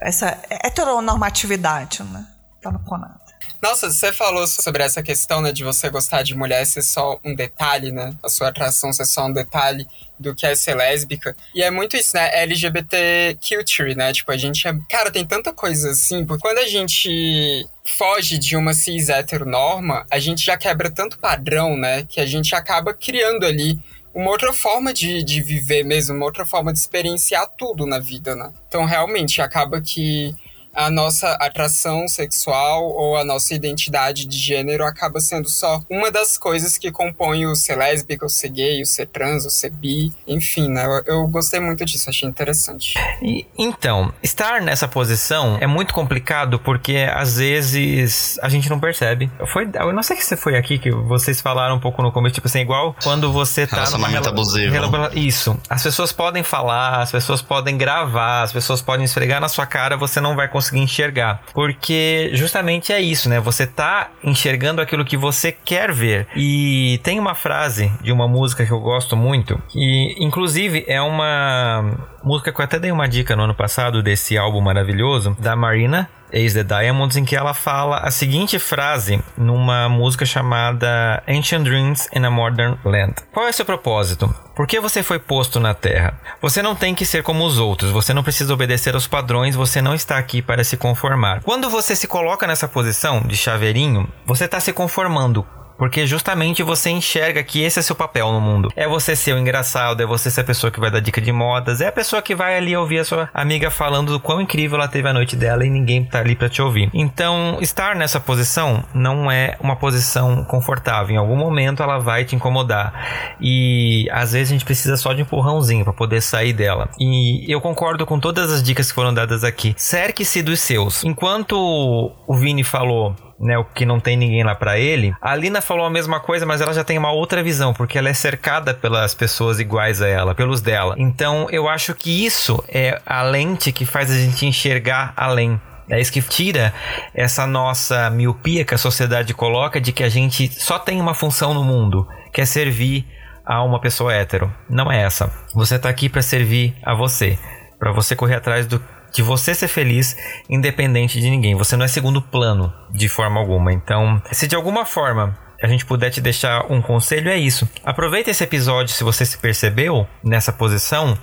Essa heteronormatividade, né? Tá no com nada. Nossa, você falou sobre essa questão, né, de você gostar de mulher ser só um detalhe, né? A sua atração ser só um detalhe do que é ser lésbica. E é muito isso, né? LGBT culture, né? Tipo, a gente é. Cara, tem tanta coisa assim, porque quando a gente foge de uma cis heteronorma, a gente já quebra tanto padrão, né? Que a gente acaba criando ali uma outra forma de, de viver mesmo, uma outra forma de experienciar tudo na vida, né? Então, realmente, acaba que a nossa atração sexual ou a nossa identidade de gênero acaba sendo só uma das coisas que compõem o ser lésbica, o ser gay, o ser trans, o ser bi, enfim, né? Eu, eu gostei muito disso, achei interessante. E, então, estar nessa posição é muito complicado porque às vezes a gente não percebe. Foi, eu não sei se foi aqui que vocês falaram um pouco no começo, tipo assim, igual quando você tá numa abusivo. Isso. As pessoas podem falar, as pessoas podem gravar, as pessoas podem esfregar na sua cara, você não vai conseguir conseguir enxergar. Porque justamente é isso, né? Você tá enxergando aquilo que você quer ver. E tem uma frase de uma música que eu gosto muito, que inclusive é uma música que eu até dei uma dica no ano passado desse álbum maravilhoso, da Marina Ace the Diamonds, em que ela fala a seguinte frase numa música chamada Ancient Dreams in a Modern Land. Qual é seu propósito? Por que você foi posto na Terra? Você não tem que ser como os outros, você não precisa obedecer aos padrões, você não está aqui para se conformar. Quando você se coloca nessa posição de chaveirinho, você está se conformando porque justamente você enxerga que esse é seu papel no mundo. É você ser o engraçado, é você ser a pessoa que vai dar dica de modas, é a pessoa que vai ali ouvir a sua amiga falando do quão incrível ela teve a noite dela e ninguém tá ali para te ouvir. Então, estar nessa posição não é uma posição confortável. Em algum momento ela vai te incomodar. E às vezes a gente precisa só de um empurrãozinho para poder sair dela. E eu concordo com todas as dicas que foram dadas aqui. Cerque-se dos seus. Enquanto o Vini falou né, o que não tem ninguém lá para ele. A Lina falou a mesma coisa, mas ela já tem uma outra visão, porque ela é cercada pelas pessoas iguais a ela, pelos dela. Então, eu acho que isso é a lente que faz a gente enxergar além. É isso que tira essa nossa miopia que a sociedade coloca de que a gente só tem uma função no mundo, que é servir a uma pessoa hétero. Não é essa. Você está aqui para servir a você, para você correr atrás do de você ser feliz independente de ninguém. Você não é segundo plano de forma alguma. Então, se de alguma forma a gente puder te deixar um conselho, é isso. Aproveita esse episódio se você se percebeu nessa posição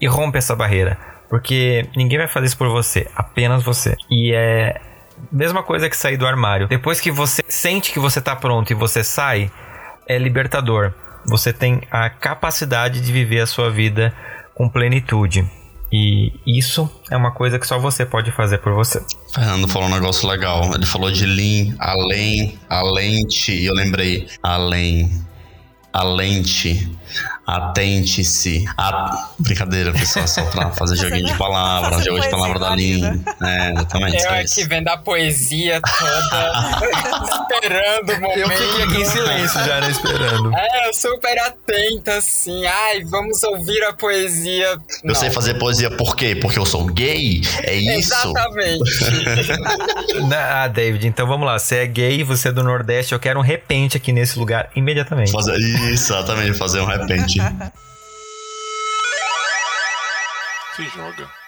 e rompe essa barreira. Porque ninguém vai fazer isso por você, apenas você. E é mesma coisa que sair do armário. Depois que você sente que você está pronto e você sai, é libertador. Você tem a capacidade de viver a sua vida com plenitude. E isso é uma coisa que só você pode fazer por você. Fernando falou um negócio legal. Ele falou de lean, além, a lente, e eu lembrei, além, a lente Atente-se. A... Brincadeira, pessoal, só pra fazer joguinho de palavras, jogo de palavra da linha. É, exatamente. Eu aqui vendo a poesia toda, esperando o momento. Eu fiquei aqui em silêncio já, né, esperando. É, super atenta, assim. Ai, vamos ouvir a poesia. Eu Não. sei fazer poesia por quê? Porque eu sou gay? É isso? Exatamente. ah, David, então vamos lá. Você é gay, você é do Nordeste, eu quero um repente aqui nesse lugar imediatamente. Fazer, exatamente, fazer um repente. Se joga.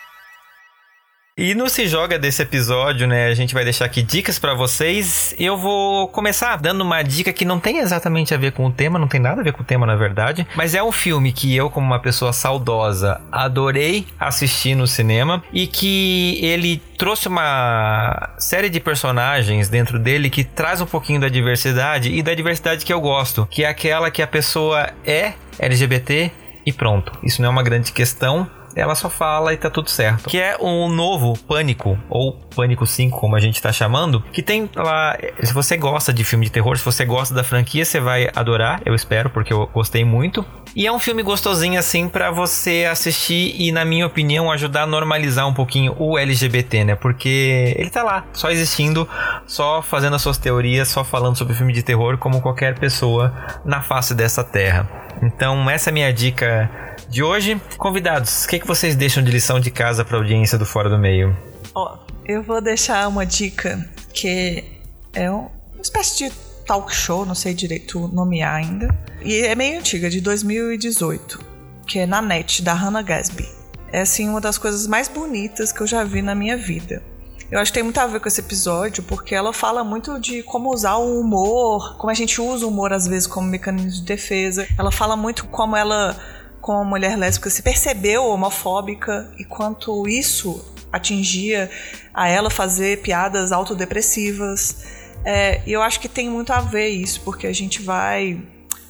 E no Se Joga desse episódio, né, a gente vai deixar aqui dicas para vocês. Eu vou começar dando uma dica que não tem exatamente a ver com o tema, não tem nada a ver com o tema na verdade, mas é um filme que eu, como uma pessoa saudosa, adorei assistir no cinema e que ele trouxe uma série de personagens dentro dele que traz um pouquinho da diversidade e da diversidade que eu gosto, que é aquela que a pessoa é LGBT e pronto. Isso não é uma grande questão ela só fala e tá tudo certo. Que é o novo Pânico, ou Pânico 5, como a gente tá chamando, que tem lá. Se você gosta de filme de terror, se você gosta da franquia, você vai adorar, eu espero, porque eu gostei muito. E é um filme gostosinho assim para você assistir e, na minha opinião, ajudar a normalizar um pouquinho o LGBT, né? Porque ele tá lá, só existindo, só fazendo as suas teorias, só falando sobre filme de terror como qualquer pessoa na face dessa terra. Então, essa é a minha dica de hoje. Convidados, o que, que vocês deixam de lição de casa para a audiência do Fora do Meio? Ó, eu vou deixar uma dica que é uma espécie de talk show, não sei direito nomear ainda. E é meio antiga, de 2018, que é na net, da Hannah Gadsby. É assim uma das coisas mais bonitas que eu já vi na minha vida. Eu acho que tem muito a ver com esse episódio, porque ela fala muito de como usar o humor, como a gente usa o humor às vezes como mecanismo de defesa. Ela fala muito como ela como mulher lésbica se percebeu homofóbica e quanto isso atingia a ela fazer piadas autodepressivas. É, e eu acho que tem muito a ver isso, porque a gente vai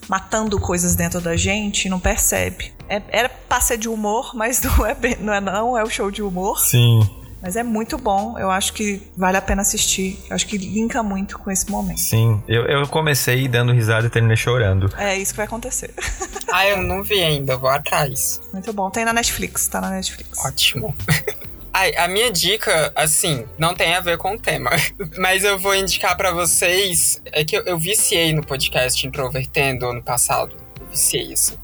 matando coisas dentro da gente e não percebe. É, era pra ser de humor, mas não é, bem, não é não, é o show de humor. Sim. Mas é muito bom, eu acho que vale a pena assistir. Eu acho que linka muito com esse momento. Sim, eu, eu comecei dando risada e terminei chorando. É isso que vai acontecer. ah, eu não vi ainda, vou atrás. Muito bom, tem na Netflix, tá na Netflix. Ótimo. Ai, a minha dica, assim, não tem a ver com o tema, mas eu vou indicar para vocês. É que eu, eu viciei no podcast Introvertendo ano passado. Eu viciei, assim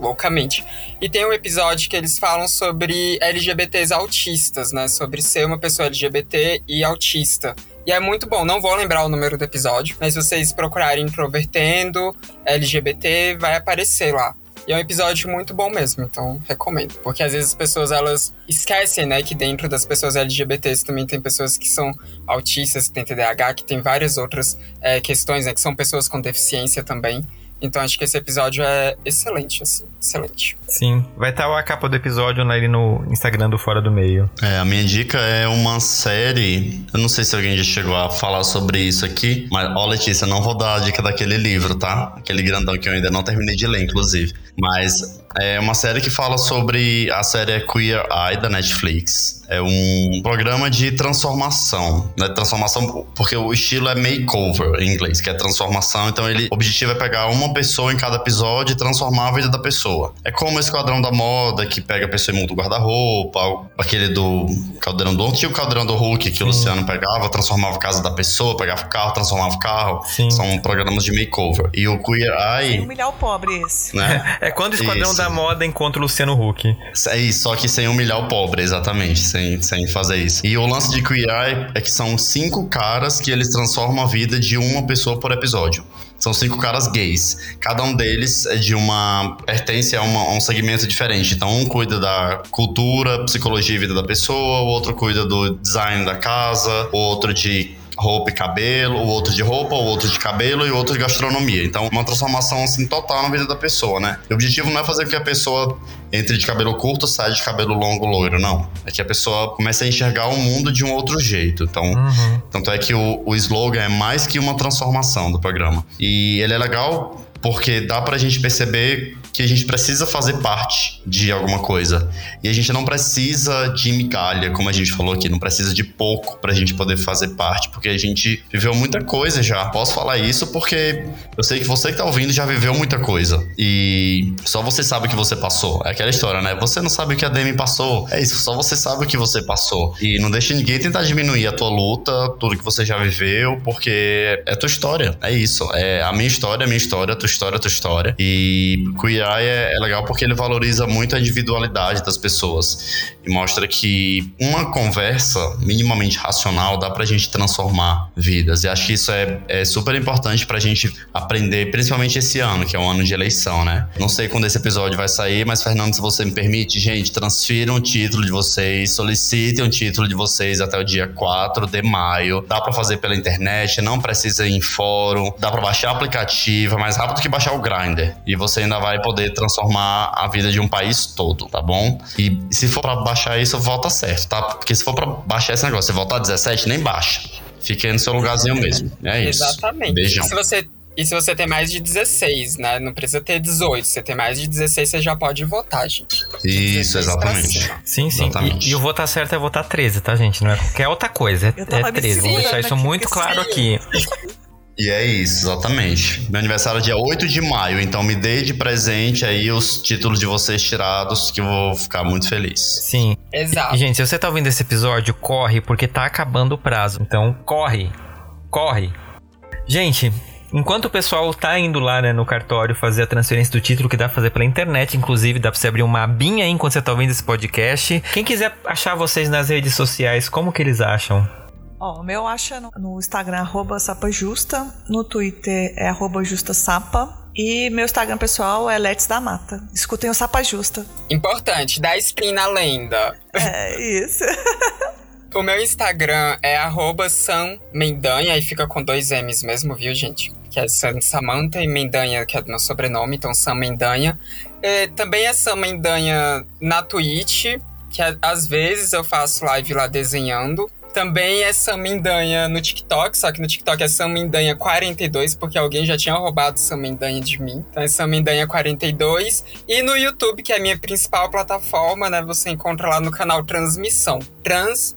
loucamente. E tem um episódio que eles falam sobre LGBTs autistas, né? Sobre ser uma pessoa LGBT e autista. E é muito bom, não vou lembrar o número do episódio, mas se vocês procurarem Introvertendo LGBT, vai aparecer lá. E é um episódio muito bom mesmo, então recomendo. Porque às vezes as pessoas elas esquecem, né, que dentro das pessoas LGBTs também tem pessoas que são autistas, que têm TDAH, que tem várias outras é, questões, né, que são pessoas com deficiência também. Então acho que esse episódio é excelente, assim, excelente. Sim, vai estar a capa do episódio ali no Instagram do Fora do Meio. É, a minha dica é uma série. Eu não sei se alguém já chegou a falar sobre isso aqui, mas ó, Letícia, não vou dar a dica daquele livro, tá? Aquele grandão que eu ainda não terminei de ler, inclusive. Mas é uma série que fala sobre a série Queer Eye da Netflix. É um programa de transformação, né? Transformação, porque o estilo é makeover em inglês, que é transformação. Então, ele, o objetivo é pegar uma pessoa em cada episódio e transformar a vida da pessoa. É como o Esquadrão da Moda, que pega a pessoa e muda o guarda-roupa, aquele do Caldeirão do Tinha o Caldeirão do Hulk, que Sim. o Luciano pegava, transformava a casa da pessoa, pegava o carro, transformava o carro. Sim. São programas de makeover. E o Queer Eye. Sem humilhar o pobre esse. Né? É quando o Esquadrão Isso. da Moda encontra o Luciano Huck. É isso, só que sem humilhar o pobre, exatamente. Sem, sem fazer isso. E o lance de Queer Eye é que são cinco caras que eles transformam a vida de uma pessoa por episódio. São cinco caras gays. Cada um deles é de uma. pertence a, uma, a, um segmento diferente. Então, um cuida da cultura, psicologia e vida da pessoa, o outro cuida do design da casa, o outro de roupa e cabelo, o outro de roupa, o outro de cabelo e o outro de gastronomia. Então, uma transformação assim total na vida da pessoa, né? O objetivo não é fazer com que a pessoa entre de cabelo curto, saia de cabelo longo, loiro, não. É que a pessoa comece a enxergar o mundo de um outro jeito. Então, uhum. tanto é que o, o slogan é mais que uma transformação do programa. E ele é legal porque dá pra gente perceber que a gente precisa fazer parte de alguma coisa. E a gente não precisa de migalha, como a gente falou aqui, não precisa de pouco pra gente poder fazer parte, porque a gente viveu muita coisa já. Posso falar isso porque eu sei que você que tá ouvindo já viveu muita coisa. E só você sabe o que você passou. É aquela história, né? Você não sabe o que a Demi passou. É isso, só você sabe o que você passou. E não deixe ninguém tentar diminuir a tua luta, tudo que você já viveu, porque é tua história. É isso. É a minha história, a minha história, a tua história, tua história. E Queer é, é legal porque ele valoriza muito a individualidade das pessoas e mostra que uma conversa minimamente racional dá pra gente transformar vidas. E acho que isso é, é super importante pra gente aprender, principalmente esse ano, que é um ano de eleição, né? Não sei quando esse episódio vai sair, mas Fernando, se você me permite, gente, transfiram o título de vocês, solicitem o título de vocês até o dia 4 de maio. Dá para fazer pela internet, não precisa ir em fórum, dá para baixar aplicativo, é mais rápido que baixar o Grindr. E você ainda vai poder transformar a vida de um país todo, tá bom? E se for para baixar isso, volta certo, tá? Porque se for para baixar esse negócio, você voltar 17, nem baixa. Fique aí no seu lugarzinho mesmo. É isso. Exatamente. Beijão. Se você e se você tem mais de 16, né? Não precisa ter 18. Se você tem mais de 16, você já pode votar, gente. Isso, exatamente. Sim, sim. Exatamente. E, e, o votar certo é votar 13, tá, gente? Não é qualquer outra coisa. É, é 13. Vou deixar isso muito claro aqui. E é isso, exatamente. Meu aniversário é dia 8 de maio, então me dê de presente aí os títulos de vocês tirados, que eu vou ficar muito feliz. Sim. Exato. E, gente, se você tá ouvindo esse episódio, corre, porque tá acabando o prazo. Então, corre. Corre. Gente, Enquanto o pessoal tá indo lá né, no cartório fazer a transferência do título, que dá pra fazer pela internet, inclusive dá pra você abrir uma abinha aí enquanto você tá ouvindo esse podcast. Quem quiser achar vocês nas redes sociais, como que eles acham? Ó, o meu acha no, no Instagram, arroba sapajusta, no Twitter é arroba justasapa, e meu Instagram pessoal é Let's da Mata. Escutem o Sapa Justa. Importante, dá spin na lenda. É, isso. o meu Instagram é arroba Mendanha, e fica com dois M's mesmo, viu, gente? Que é San Samantha e Mendanha, que é do meu sobrenome, então Sam Mendanha. É, também é Sam Mendanha na Twitch, que é, às vezes eu faço live lá desenhando. Também é Samindanha no TikTok, só que no TikTok é Samindanha 42, porque alguém já tinha roubado Samindanha de mim. Então é Samindanha 42. E no YouTube, que é a minha principal plataforma, né? Você encontra lá no canal Transmissão. Trans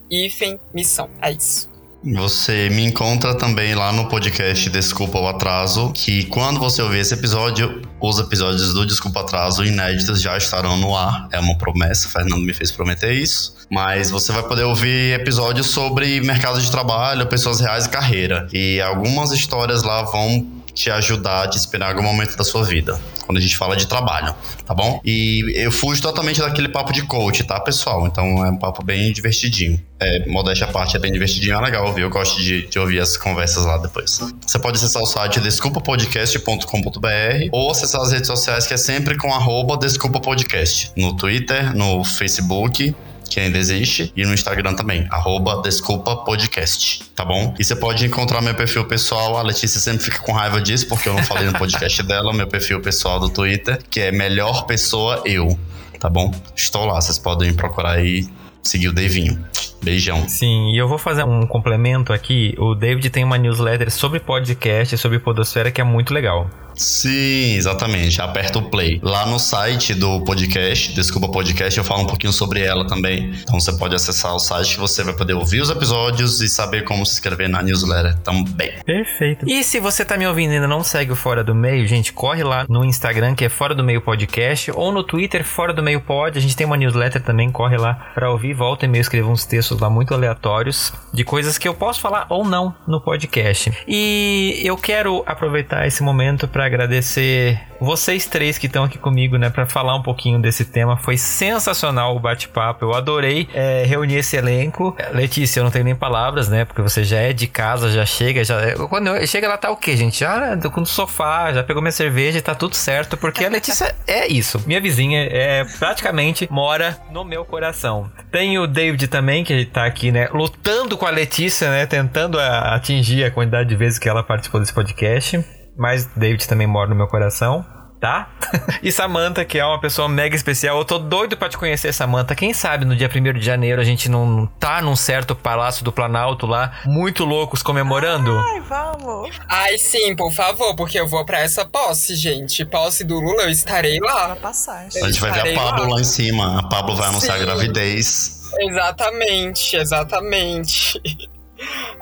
Missão. É isso. Você me encontra também lá no podcast Desculpa o Atraso, que quando você ouvir esse episódio, os episódios do Desculpa Atraso inéditos já estarão no ar. É uma promessa, Fernando me fez prometer isso. Mas você vai poder ouvir episódios sobre mercado de trabalho, pessoas reais e carreira. E algumas histórias lá vão te ajudar, te inspirar em algum momento da sua vida. Quando a gente fala de trabalho, tá bom? E eu fujo totalmente daquele papo de coach, tá, pessoal? Então é um papo bem divertidinho. É, modéstia à parte, é bem divertidinho, é legal ouvir. Eu gosto de, de ouvir as conversas lá depois. Você pode acessar o site desculpapodcast.com.br ou acessar as redes sociais que é sempre com arroba desculpapodcast. No Twitter, no Facebook que ainda existe, e no Instagram também, arroba Desculpa Podcast, tá bom? E você pode encontrar meu perfil pessoal, a Letícia sempre fica com raiva disso, porque eu não falei no podcast dela, meu perfil pessoal do Twitter, que é Melhor Pessoa Eu, tá bom? Estou lá, vocês podem procurar aí, seguir o Davinho. Beijão. Sim, e eu vou fazer um complemento aqui. O David tem uma newsletter sobre podcast, sobre podosfera, que é muito legal. Sim, exatamente. Aperta o play. Lá no site do podcast, Desculpa Podcast, eu falo um pouquinho sobre ela também. Então você pode acessar o site que você vai poder ouvir os episódios e saber como se inscrever na newsletter também. Perfeito. E se você tá me ouvindo e ainda não segue o Fora do Meio, gente, corre lá no Instagram, que é Fora do Meio Podcast, ou no Twitter, Fora do Meio Pod. A gente tem uma newsletter também, corre lá pra ouvir. Volta e meio, escreva uns textos lá muito aleatórios de coisas que eu posso falar ou não no podcast. E eu quero aproveitar esse momento para agradecer vocês três que estão aqui comigo, né, para falar um pouquinho desse tema. Foi sensacional o bate-papo. Eu adorei é, reunir esse elenco. Letícia, eu não tenho nem palavras, né, porque você já é de casa, já chega, já quando eu, chega lá tá o quê, gente? Já no sofá, já pegou minha cerveja tá tudo certo, porque a Letícia é isso. Minha vizinha é praticamente mora no meu coração. Tem o David também que tá aqui, né, lutando com a Letícia, né, tentando atingir a quantidade de vezes que ela participou desse podcast mas David também mora no meu coração. Tá? e Samantha, que é uma pessoa mega especial. Eu tô doido para te conhecer, Samantha. Quem sabe no dia 1 de janeiro a gente não tá num certo palácio do Planalto lá, muito loucos comemorando? Ai, vamos. Ai, sim, por favor, porque eu vou para essa posse, gente. Posse do Lula, eu estarei lá. Passar. A gente vai ver a Pablo lá. lá em cima. A Pablo vai anunciar sim. a gravidez. Exatamente, exatamente.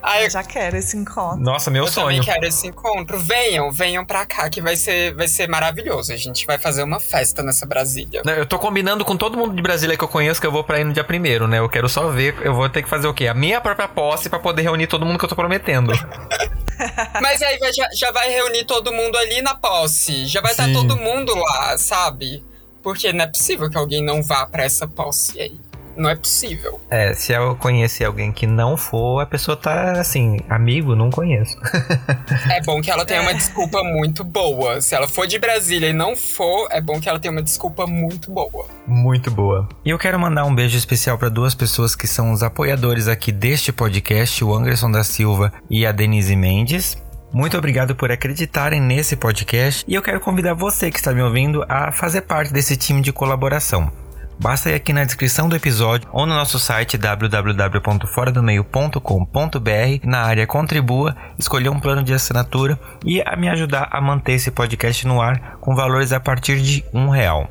Ai, eu já quero esse encontro. Nossa, meu eu sonho. Eu também quero esse encontro. Venham, venham pra cá que vai ser, vai ser maravilhoso. A gente vai fazer uma festa nessa Brasília. Eu tô combinando com todo mundo de Brasília que eu conheço que eu vou pra ir no dia primeiro, né? Eu quero só ver, eu vou ter que fazer o quê? A minha própria posse para poder reunir todo mundo que eu tô prometendo. Mas aí já, já vai reunir todo mundo ali na posse. Já vai Sim. estar todo mundo lá, sabe? Porque não é possível que alguém não vá para essa posse aí. Não é possível. É, se eu conhecer alguém que não for, a pessoa tá assim, amigo, não conheço. é bom que ela tenha uma desculpa muito boa. Se ela for de Brasília e não for, é bom que ela tenha uma desculpa muito boa. Muito boa. E eu quero mandar um beijo especial para duas pessoas que são os apoiadores aqui deste podcast, o Anderson da Silva e a Denise Mendes. Muito obrigado por acreditarem nesse podcast e eu quero convidar você que está me ouvindo a fazer parte desse time de colaboração. Basta ir aqui na descrição do episódio ou no nosso site www.foradomeio.com.br na área Contribua, escolher um plano de assinatura e a me ajudar a manter esse podcast no ar com valores a partir de um real.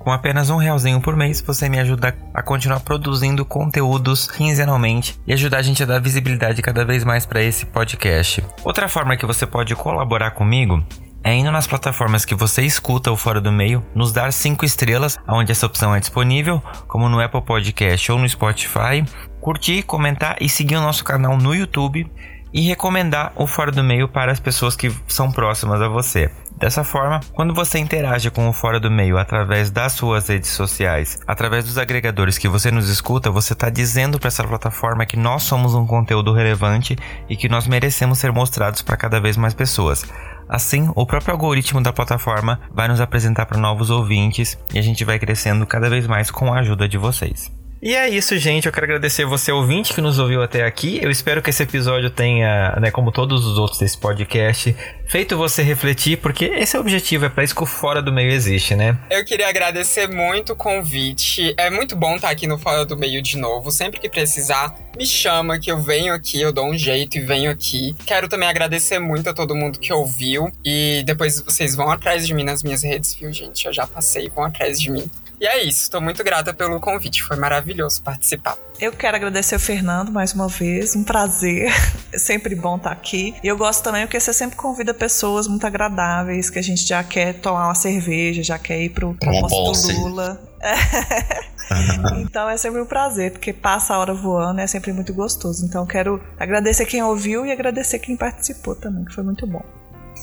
Com apenas um realzinho por mês, você me ajuda a continuar produzindo conteúdos quinzenalmente e ajudar a gente a dar visibilidade cada vez mais para esse podcast. Outra forma que você pode colaborar comigo é indo nas plataformas que você escuta o Fora do Meio, nos dar 5 estrelas, onde essa opção é disponível, como no Apple Podcast ou no Spotify, curtir, comentar e seguir o nosso canal no YouTube e recomendar o Fora do Meio para as pessoas que são próximas a você. Dessa forma, quando você interage com o Fora do Meio através das suas redes sociais, através dos agregadores que você nos escuta, você está dizendo para essa plataforma que nós somos um conteúdo relevante e que nós merecemos ser mostrados para cada vez mais pessoas. Assim, o próprio algoritmo da plataforma vai nos apresentar para novos ouvintes e a gente vai crescendo cada vez mais com a ajuda de vocês. E é isso, gente. Eu quero agradecer você, ouvinte, que nos ouviu até aqui. Eu espero que esse episódio tenha, né, como todos os outros desse podcast, feito você refletir, porque esse é o objetivo, é para isso que o Fora do Meio existe, né? Eu queria agradecer muito o convite. É muito bom estar aqui no Fora do Meio de novo. Sempre que precisar, me chama que eu venho aqui, eu dou um jeito e venho aqui. Quero também agradecer muito a todo mundo que ouviu. E depois vocês vão atrás de mim nas minhas redes, viu, gente? Eu já passei, vão atrás de mim. E é isso, estou muito grata pelo convite, foi maravilhoso participar. Eu quero agradecer o Fernando mais uma vez, um prazer, é sempre bom estar aqui. E eu gosto também porque você sempre convida pessoas muito agradáveis, que a gente já quer tomar uma cerveja, já quer ir pro, pro almoço do Lula. então é sempre um prazer, porque passa a hora voando, é sempre muito gostoso. Então eu quero agradecer quem ouviu e agradecer quem participou também, que foi muito bom.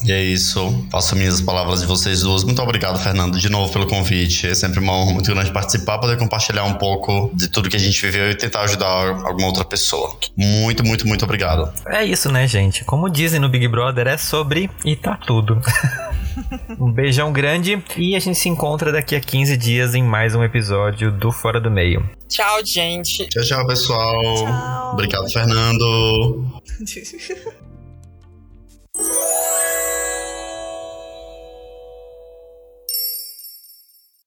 E é isso. Faço minhas palavras de vocês duas. Muito obrigado, Fernando, de novo pelo convite. É sempre uma honra muito grande participar, poder compartilhar um pouco de tudo que a gente viveu e tentar ajudar alguma outra pessoa. Muito, muito, muito obrigado. É isso, né, gente? Como dizem no Big Brother, é sobre e tá tudo. um beijão grande e a gente se encontra daqui a 15 dias em mais um episódio do Fora do Meio. Tchau, gente. Tchau, tchau, pessoal. Tchau. Obrigado, Fernando.